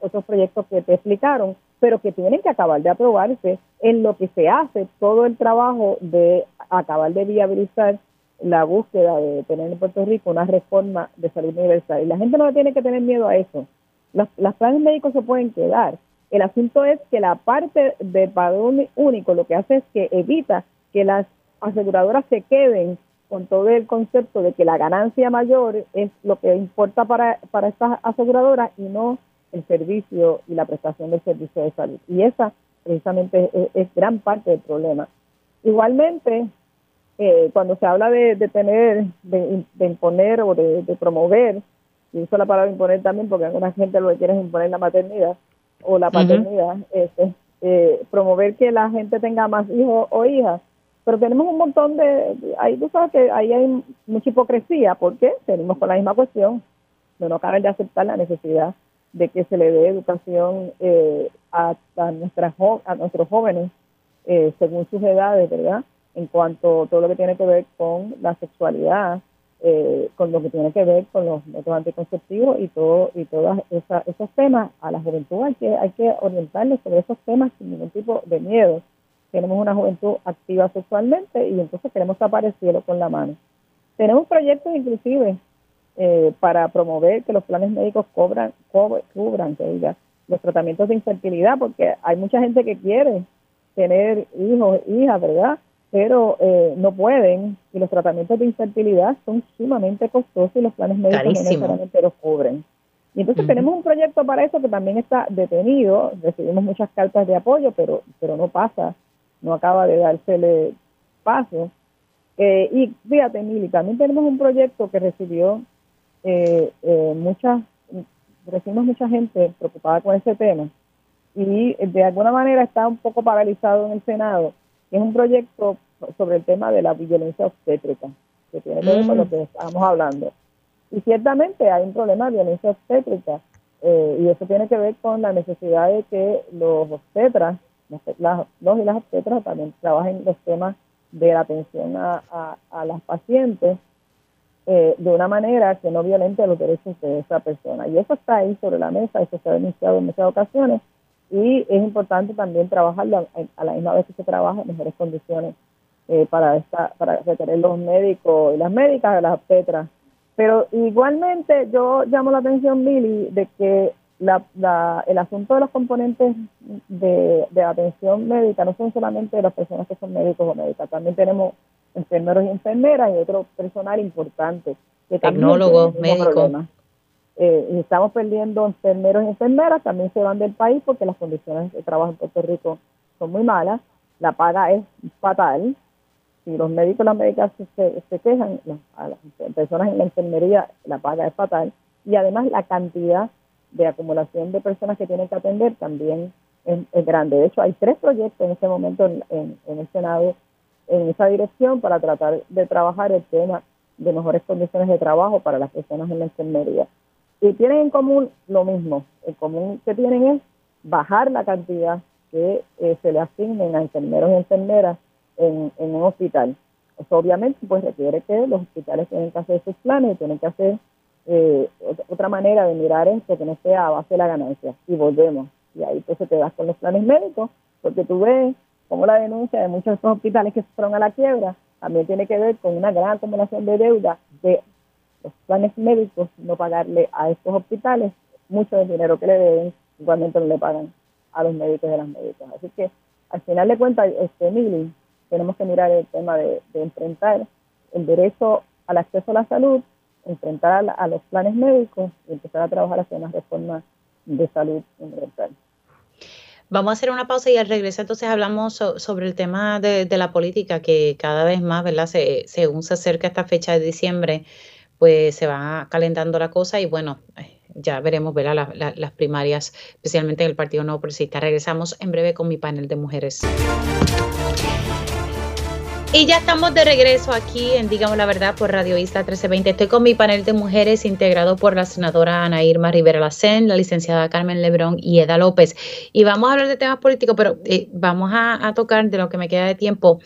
M: otros proyectos que te explicaron, pero que tienen que acabar de aprobarse en lo que se hace todo el trabajo de acabar de viabilizar la búsqueda de tener en Puerto Rico una reforma de salud universal. Y la gente no tiene que tener miedo a eso Los, los planes médicos se pueden quedar. El asunto es que la parte del padrón único lo que hace es que evita que las aseguradoras se queden con todo el concepto de que la ganancia mayor es lo que importa para, para estas aseguradoras y no el servicio y la prestación del servicio de salud. Y esa precisamente es, gran parte del problema. Igualmente, eh, cuando se habla de, tener, de, imponer o de, promover, y uso la palabra imponer también porque alguna gente lo que quiere es imponer la maternidad o la paternidad, este, eh, promover que la gente tenga más hijos o hijas, pero tenemos un montón de, ahí tú sabes que ahí hay mucha hipocresía, porque tenemos con la misma cuestión, no nos cabe de aceptar la necesidad de que se le dé educación eh, a, a, nuestras, a nuestros jóvenes eh, según sus edades, ¿verdad? En cuanto a todo lo que tiene que ver con la sexualidad, eh, con lo que tiene que ver con los métodos anticonceptivos y todo y todos esos temas a la juventud hay que hay que orientarles sobre esos temas sin ningún tipo de miedo tenemos una juventud activa sexualmente y entonces queremos tapar el cielo con la mano. Tenemos proyectos inclusive eh, para promover que los planes médicos cobran, cubran que diga, los tratamientos de infertilidad, porque hay mucha gente que quiere tener hijos, hijas, ¿verdad? Pero eh, no pueden y los tratamientos de infertilidad son sumamente costosos y los planes médicos no necesariamente los cubren. Y entonces tenemos un proyecto para eso que también está detenido, recibimos muchas cartas de apoyo, pero, pero no pasa no acaba de dársele paso. Eh, y fíjate, Mili, también tenemos un proyecto que recibió eh, eh, mucha, recibimos mucha gente preocupada con ese tema y de alguna manera está un poco paralizado en el Senado, es un proyecto sobre el tema de la violencia obstétrica, que tiene que ver con lo mm. que estábamos hablando. Y ciertamente hay un problema de violencia obstétrica, eh, y eso tiene que ver con la necesidad de que los obstetras las, los y las obstetras también trabajan los temas de la atención a, a, las pacientes eh, de una manera que no violente los derechos de esa persona. Y eso está ahí sobre la mesa, eso se ha denunciado en muchas ocasiones y es importante también trabajarlo a, la misma vez que se trabaja en mejores condiciones eh, para esta, para retener los médicos y las médicas de las obstetras. Pero igualmente yo llamo la atención, Billy, de que la, el asunto de los componentes de, atención médica no son solamente de las personas que son médicos o médicas, también tenemos enfermeros y enfermeras y otro personal importante. Que
A: Tecnólogos, médicos.
M: Eh, y estamos perdiendo enfermeros y enfermeras, también se van del país porque las condiciones de trabajo en Puerto Rico son muy malas, la paga es fatal. Si los médicos y las médicas se, quejan, a las personas en la enfermería la paga es fatal. Y además la cantidad de acumulación de personas que tienen que atender también es, grande. De hecho, hay tres proyectos en este momento en, el Senado en esa dirección para tratar de trabajar el tema de mejores condiciones de trabajo para las personas en la enfermería. Y tienen en común lo mismo. En común que tienen es bajar la cantidad que eh, se le asignen a enfermeros y enfermeras en, un hospital. Eso obviamente pues requiere que los hospitales tienen que hacer sus planes, tienen que hacer eh, otra manera de mirar esto que no sea a base de la ganancia. Y volvemos. Y ahí pues te das con los planes médicos, porque tú ves como la denuncia de muchos de estos hospitales que se fueron a la quiebra también tiene que ver con una gran acumulación de deuda de los planes médicos no pagarle a estos hospitales mucho del dinero que le deben, igualmente no le pagan a los médicos de las médicas. Así que al final de cuentas, este Mili, tenemos que mirar el tema de enfrentar el derecho al acceso a la salud enfrentar a, los planes médicos y empezar a trabajar hacia una reforma de salud universal.
A: Vamos a hacer una pausa y al regreso entonces hablamos sobre el tema de, la política que cada vez más, ¿verdad? Se, según se acerca esta fecha de diciembre, pues se va calentando la cosa y bueno, eh, ya veremos, ¿verdad? las primarias, especialmente en el Partido Nuevo Progresista. Regresamos en breve con mi panel de mujeres. Y ya estamos de regreso aquí en Digamos la Verdad por Radio Isla 1320. Estoy con mi panel de mujeres integrado por la senadora Ana Irma Rivera Lacén, la licenciada Carmen Lebrón y Eda López. Y vamos a hablar de temas políticos, pero eh, vamos a, tocar de lo que me queda de tiempo.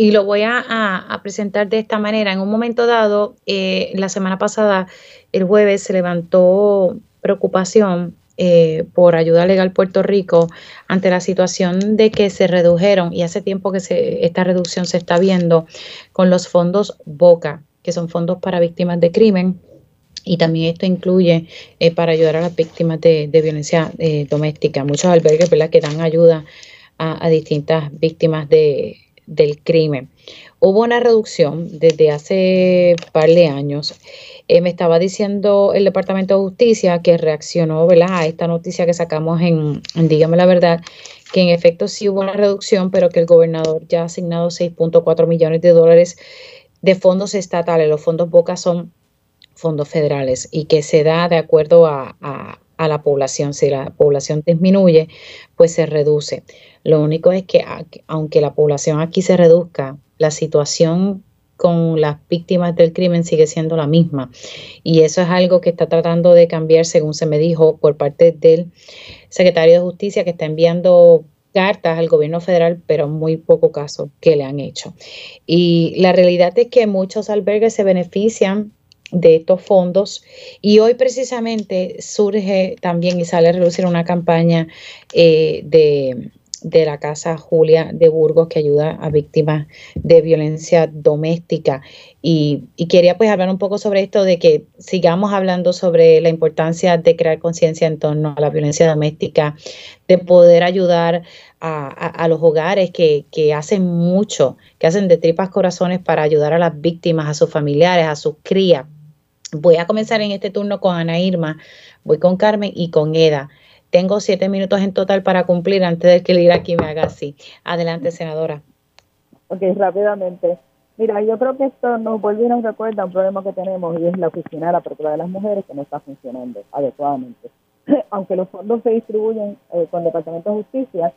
A: Y lo voy a, presentar de esta manera. En un momento dado, eh, la semana pasada, el jueves, se levantó preocupación eh, por Ayuda Legal Puerto Rico ante la situación de que se redujeron, y hace tiempo que se, esta reducción se está viendo con los fondos BOCA, que son fondos para víctimas de crimen. y también esto incluye eh, para ayudar a las víctimas de, violencia eh, doméstica. Muchos albergues que dan ayuda a, distintas víctimas de, del crimen. Hubo una reducción desde hace par de años. Eh, me estaba diciendo el Departamento de Justicia que reaccionó a esta noticia que sacamos en Dígame la Verdad, que en efecto sí hubo una reducción, pero que el gobernador ya ha asignado 6.4 millones de dólares de fondos estatales. Los fondos Boca son fondos federales y que se da de acuerdo a, la población. Si la población disminuye, pues se reduce. Lo único es que aunque la población aquí se reduzca, la situación con las víctimas del crimen sigue siendo la misma. Y eso es algo que está tratando de cambiar, según se me dijo, por parte del secretario de Justicia, que está enviando cartas al gobierno federal, pero muy poco caso que le han hecho. Y la realidad es que muchos albergues se benefician de estos fondos. Y hoy precisamente surge también y sale a reducir una campaña eh, de, la Casa Julia de Burgos que ayuda a víctimas de violencia doméstica. Y, quería pues hablar un poco sobre esto de que sigamos hablando sobre la importancia de crear conciencia en torno a la violencia doméstica, de poder ayudar a, los hogares que, que, hacen mucho, que hacen de tripas corazones para ayudar a las víctimas, a sus familiares, a sus crías Voy a comenzar en este turno con Ana Irma, voy con Carmen y con Eda. Tengo siete minutos en total para cumplir antes de que el aquí me haga así. Adelante, senadora.
M: Ok, rápidamente. Mira, yo creo que esto nos vuelve y nos recuerda un problema que tenemos y es la oficina de la Procuraduría de las Mujeres que no está funcionando adecuadamente. Aunque los fondos se distribuyen eh, con el Departamento de Justicia,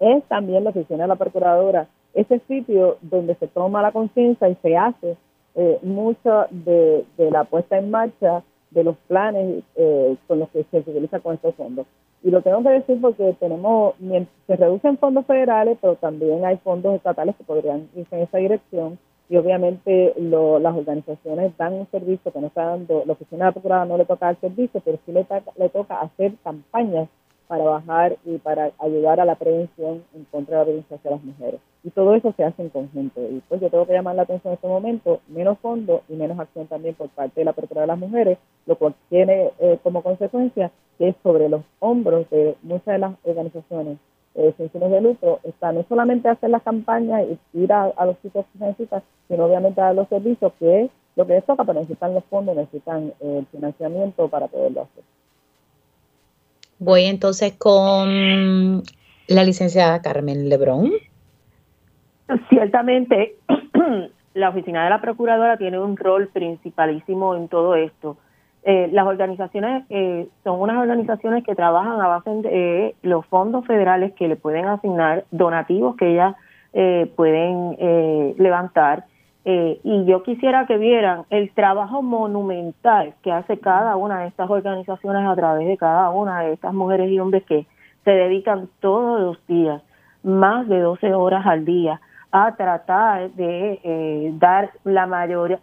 M: es también la oficina de la Procuradora ese sitio donde se toma la conciencia y se hace eh, mucho de, la puesta en marcha de los planes eh, con los que se utiliza con estos fondos. Y lo tengo que decir porque tenemos, se reducen fondos federales, pero también hay fondos estatales que podrían irse en esa dirección. Y obviamente las organizaciones dan un servicio que no está dando, la oficina de la no le toca el servicio, pero sí le, le toca hacer campañas para bajar y para ayudar a la prevención en contra de la violencia hacia las mujeres. Y todo eso se hace en conjunto. Y pues yo tengo que llamar la atención en este momento, menos fondos y menos acción también por parte de la Procuraduría de las Mujeres, lo cual tiene eh, como consecuencia que sobre los hombros de muchas de las organizaciones eh, sin de lucro, está no solamente hacer las campañas y ir a, los sitios que necesitan, sino obviamente a los servicios, que es lo que les toca, pero necesitan los fondos, necesitan eh, el financiamiento para poderlo hacer.
A: Voy entonces con la licenciada Carmen Lebrón.
L: Ciertamente, la oficina de la Procuradora tiene un rol principalísimo en todo esto. Eh, las organizaciones eh, son unas organizaciones que trabajan a base de los fondos federales que le pueden asignar, donativos que ellas eh, pueden levantar eh, y yo quisiera que vieran el trabajo monumental que hace cada una de estas organizaciones a través de cada una de estas mujeres y hombres que se dedican todos los días, más de 12 horas al día, a tratar de eh, dar la mayoría,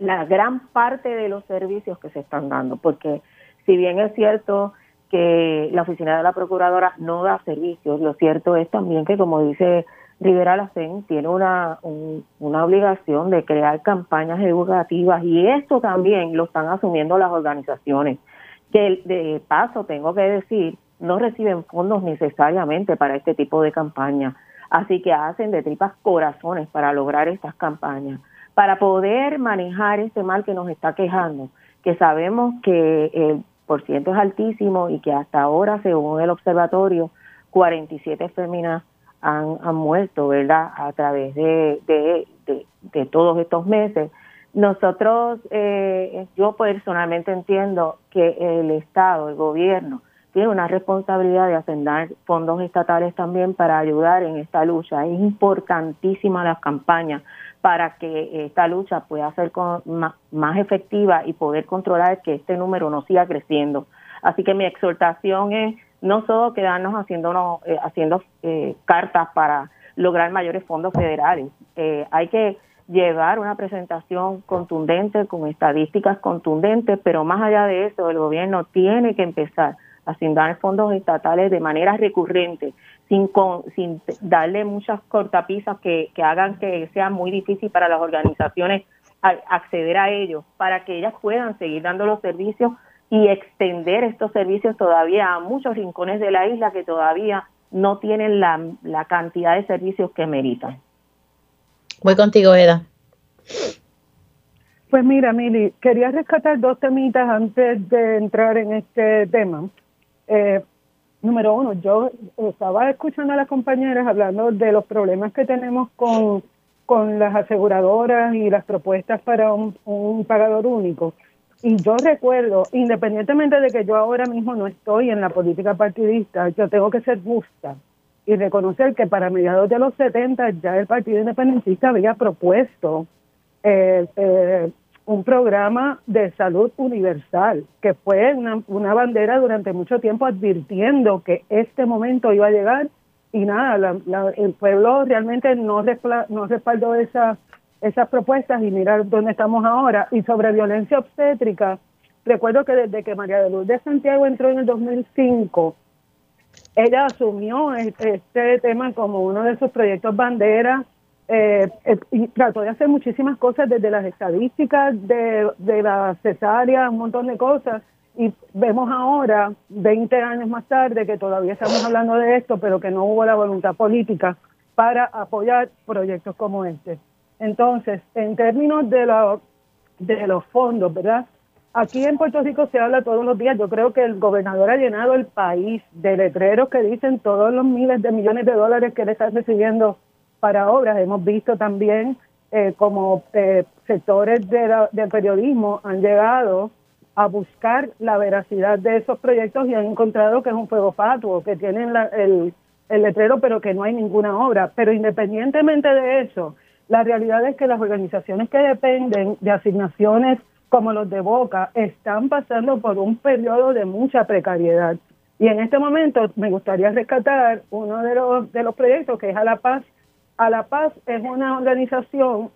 L: la gran parte de los servicios que se están dando, porque si bien es cierto que la oficina de la procuradora no da servicios, lo cierto es también que, como dice Rivera Lacen tiene una, una obligación de crear campañas educativas y esto también lo están asumiendo las organizaciones, que de paso tengo que decir, no reciben fondos necesariamente para este tipo de campañas, así que hacen de tripas corazones para lograr estas campañas, para poder manejar este mal que nos está quejando, que sabemos que el porciento es altísimo y que hasta ahora, según el observatorio, 47 féminas han, muerto, ¿verdad? A través de, de, todos estos meses. Nosotros, eh, yo personalmente entiendo que el Estado, el gobierno, tiene una responsabilidad de asignar fondos estatales también para ayudar en esta lucha. Es importantísima las campañas para que esta lucha pueda ser más, más efectiva y poder controlar que este número no siga creciendo. Así que mi exhortación es no solo quedarnos haciéndonos, eh, haciendo eh, cartas para lograr mayores fondos federales. Eh, hay que llevar una presentación contundente, con estadísticas contundentes, pero más allá de eso, el gobierno tiene que empezar a asignar fondos estatales de manera recurrente, sin, sin darle muchas cortapisas que, que hagan que sea muy difícil para las organizaciones acceder a ellos para que ellas puedan seguir dando los servicios y extender estos servicios todavía a muchos rincones de la isla que todavía no tienen la, la cantidad de servicios que meritan.
A: Voy contigo, Eda.
K: Pues mira, Mili, quería rescatar dos temitas antes de entrar en este tema. Eh, número uno, yo estaba escuchando a las compañeras hablando de los problemas que tenemos con, con las aseguradoras y las propuestas para un, un pagador único. Y yo recuerdo, independientemente de que yo ahora mismo no estoy en la política partidista, yo tengo que ser justa y reconocer que para mediados de los 70 ya el Partido Independentista había propuesto eh, eh, un programa de salud universal, que fue una, bandera durante mucho tiempo advirtiendo que este momento iba a llegar y nada, el pueblo realmente no, no respaldó esa esas propuestas y mirar dónde estamos ahora. Y sobre violencia obstétrica, recuerdo que desde que María de Luz de Santiago entró en el 2005, ella asumió este tema como uno de sus proyectos bandera eh, eh, y trató de hacer muchísimas cosas desde las estadísticas de, de la cesárea, un montón de cosas. Y vemos ahora, 20 años más tarde, que todavía estamos hablando de esto, pero que no hubo la voluntad política para apoyar proyectos como este. Entonces, en términos de, de los fondos, ¿verdad? Aquí en Puerto Rico se habla todos los días. Yo creo que el gobernador ha llenado el país de letreros que dicen todos los miles de millones de dólares que le están recibiendo para obras. Hemos visto también eh, como eh, sectores del periodismo han llegado a buscar la veracidad de esos proyectos y han encontrado que es un fuego fatuo, que tienen el, el letrero pero que no hay ninguna obra. Pero independientemente de eso, la realidad es que las organizaciones que dependen de asignaciones como los de Boca están pasando por un periodo de mucha precariedad. Y en este momento me gustaría rescatar uno de los, de los proyectos que es A la Paz. A la Paz es una organización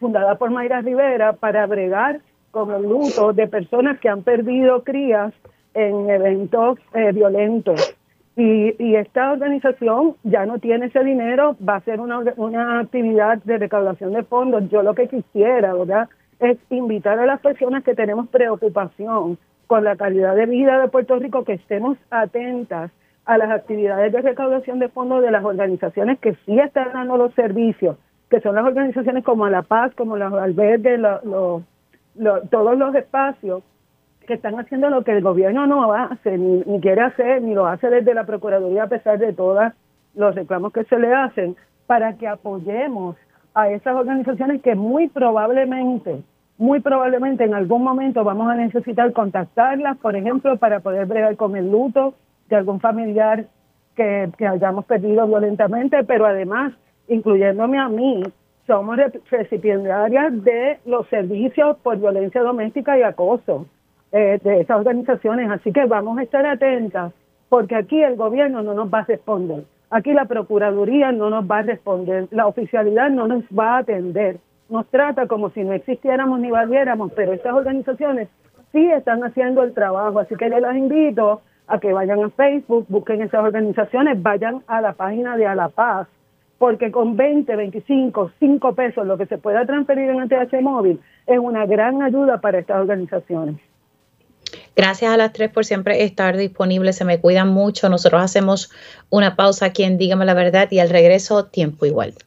K: fundada por Mayra Rivera para bregar con el luto de personas que han perdido crías en eventos eh, violentos. Y, esta organización ya no tiene ese dinero, va a ser una, una actividad de recaudación de fondos. Yo lo que quisiera, ¿verdad?, es invitar a las personas que tenemos preocupación con la calidad de vida de Puerto Rico, que estemos atentas a las actividades de recaudación de fondos de las organizaciones que sí están dando los servicios, que son las organizaciones como La Paz, como los albergues, todos los espacios que están haciendo lo que el gobierno no hace, ni, ni quiere hacer, ni lo hace desde la Procuraduría a pesar de todos los reclamos que se le hacen, para que apoyemos a esas organizaciones que muy probablemente, muy probablemente en algún momento vamos a necesitar contactarlas, por ejemplo, para poder bregar con el luto de algún familiar que, que hayamos perdido violentamente, pero además, incluyéndome a mí, somos recipiendarias de los servicios por violencia doméstica y acoso. Eh, de esas organizaciones. Así que vamos a estar atentas porque aquí el gobierno no nos va a responder. Aquí la Procuraduría no nos va a responder. La oficialidad no nos va a atender. Nos trata como si no existiéramos ni valiéramos, pero estas organizaciones sí están haciendo el trabajo. Así que yo las invito a que vayan a Facebook, busquen esas organizaciones, vayan a la página de A la Paz, porque con 20, 25, 5 pesos lo que se pueda transferir en el TH móvil es una gran ayuda para estas organizaciones.
A: Gracias a las tres por siempre estar disponibles. Se me cuidan mucho. Nosotros hacemos una pausa aquí en Dígame la Verdad y al regreso, tiempo igual.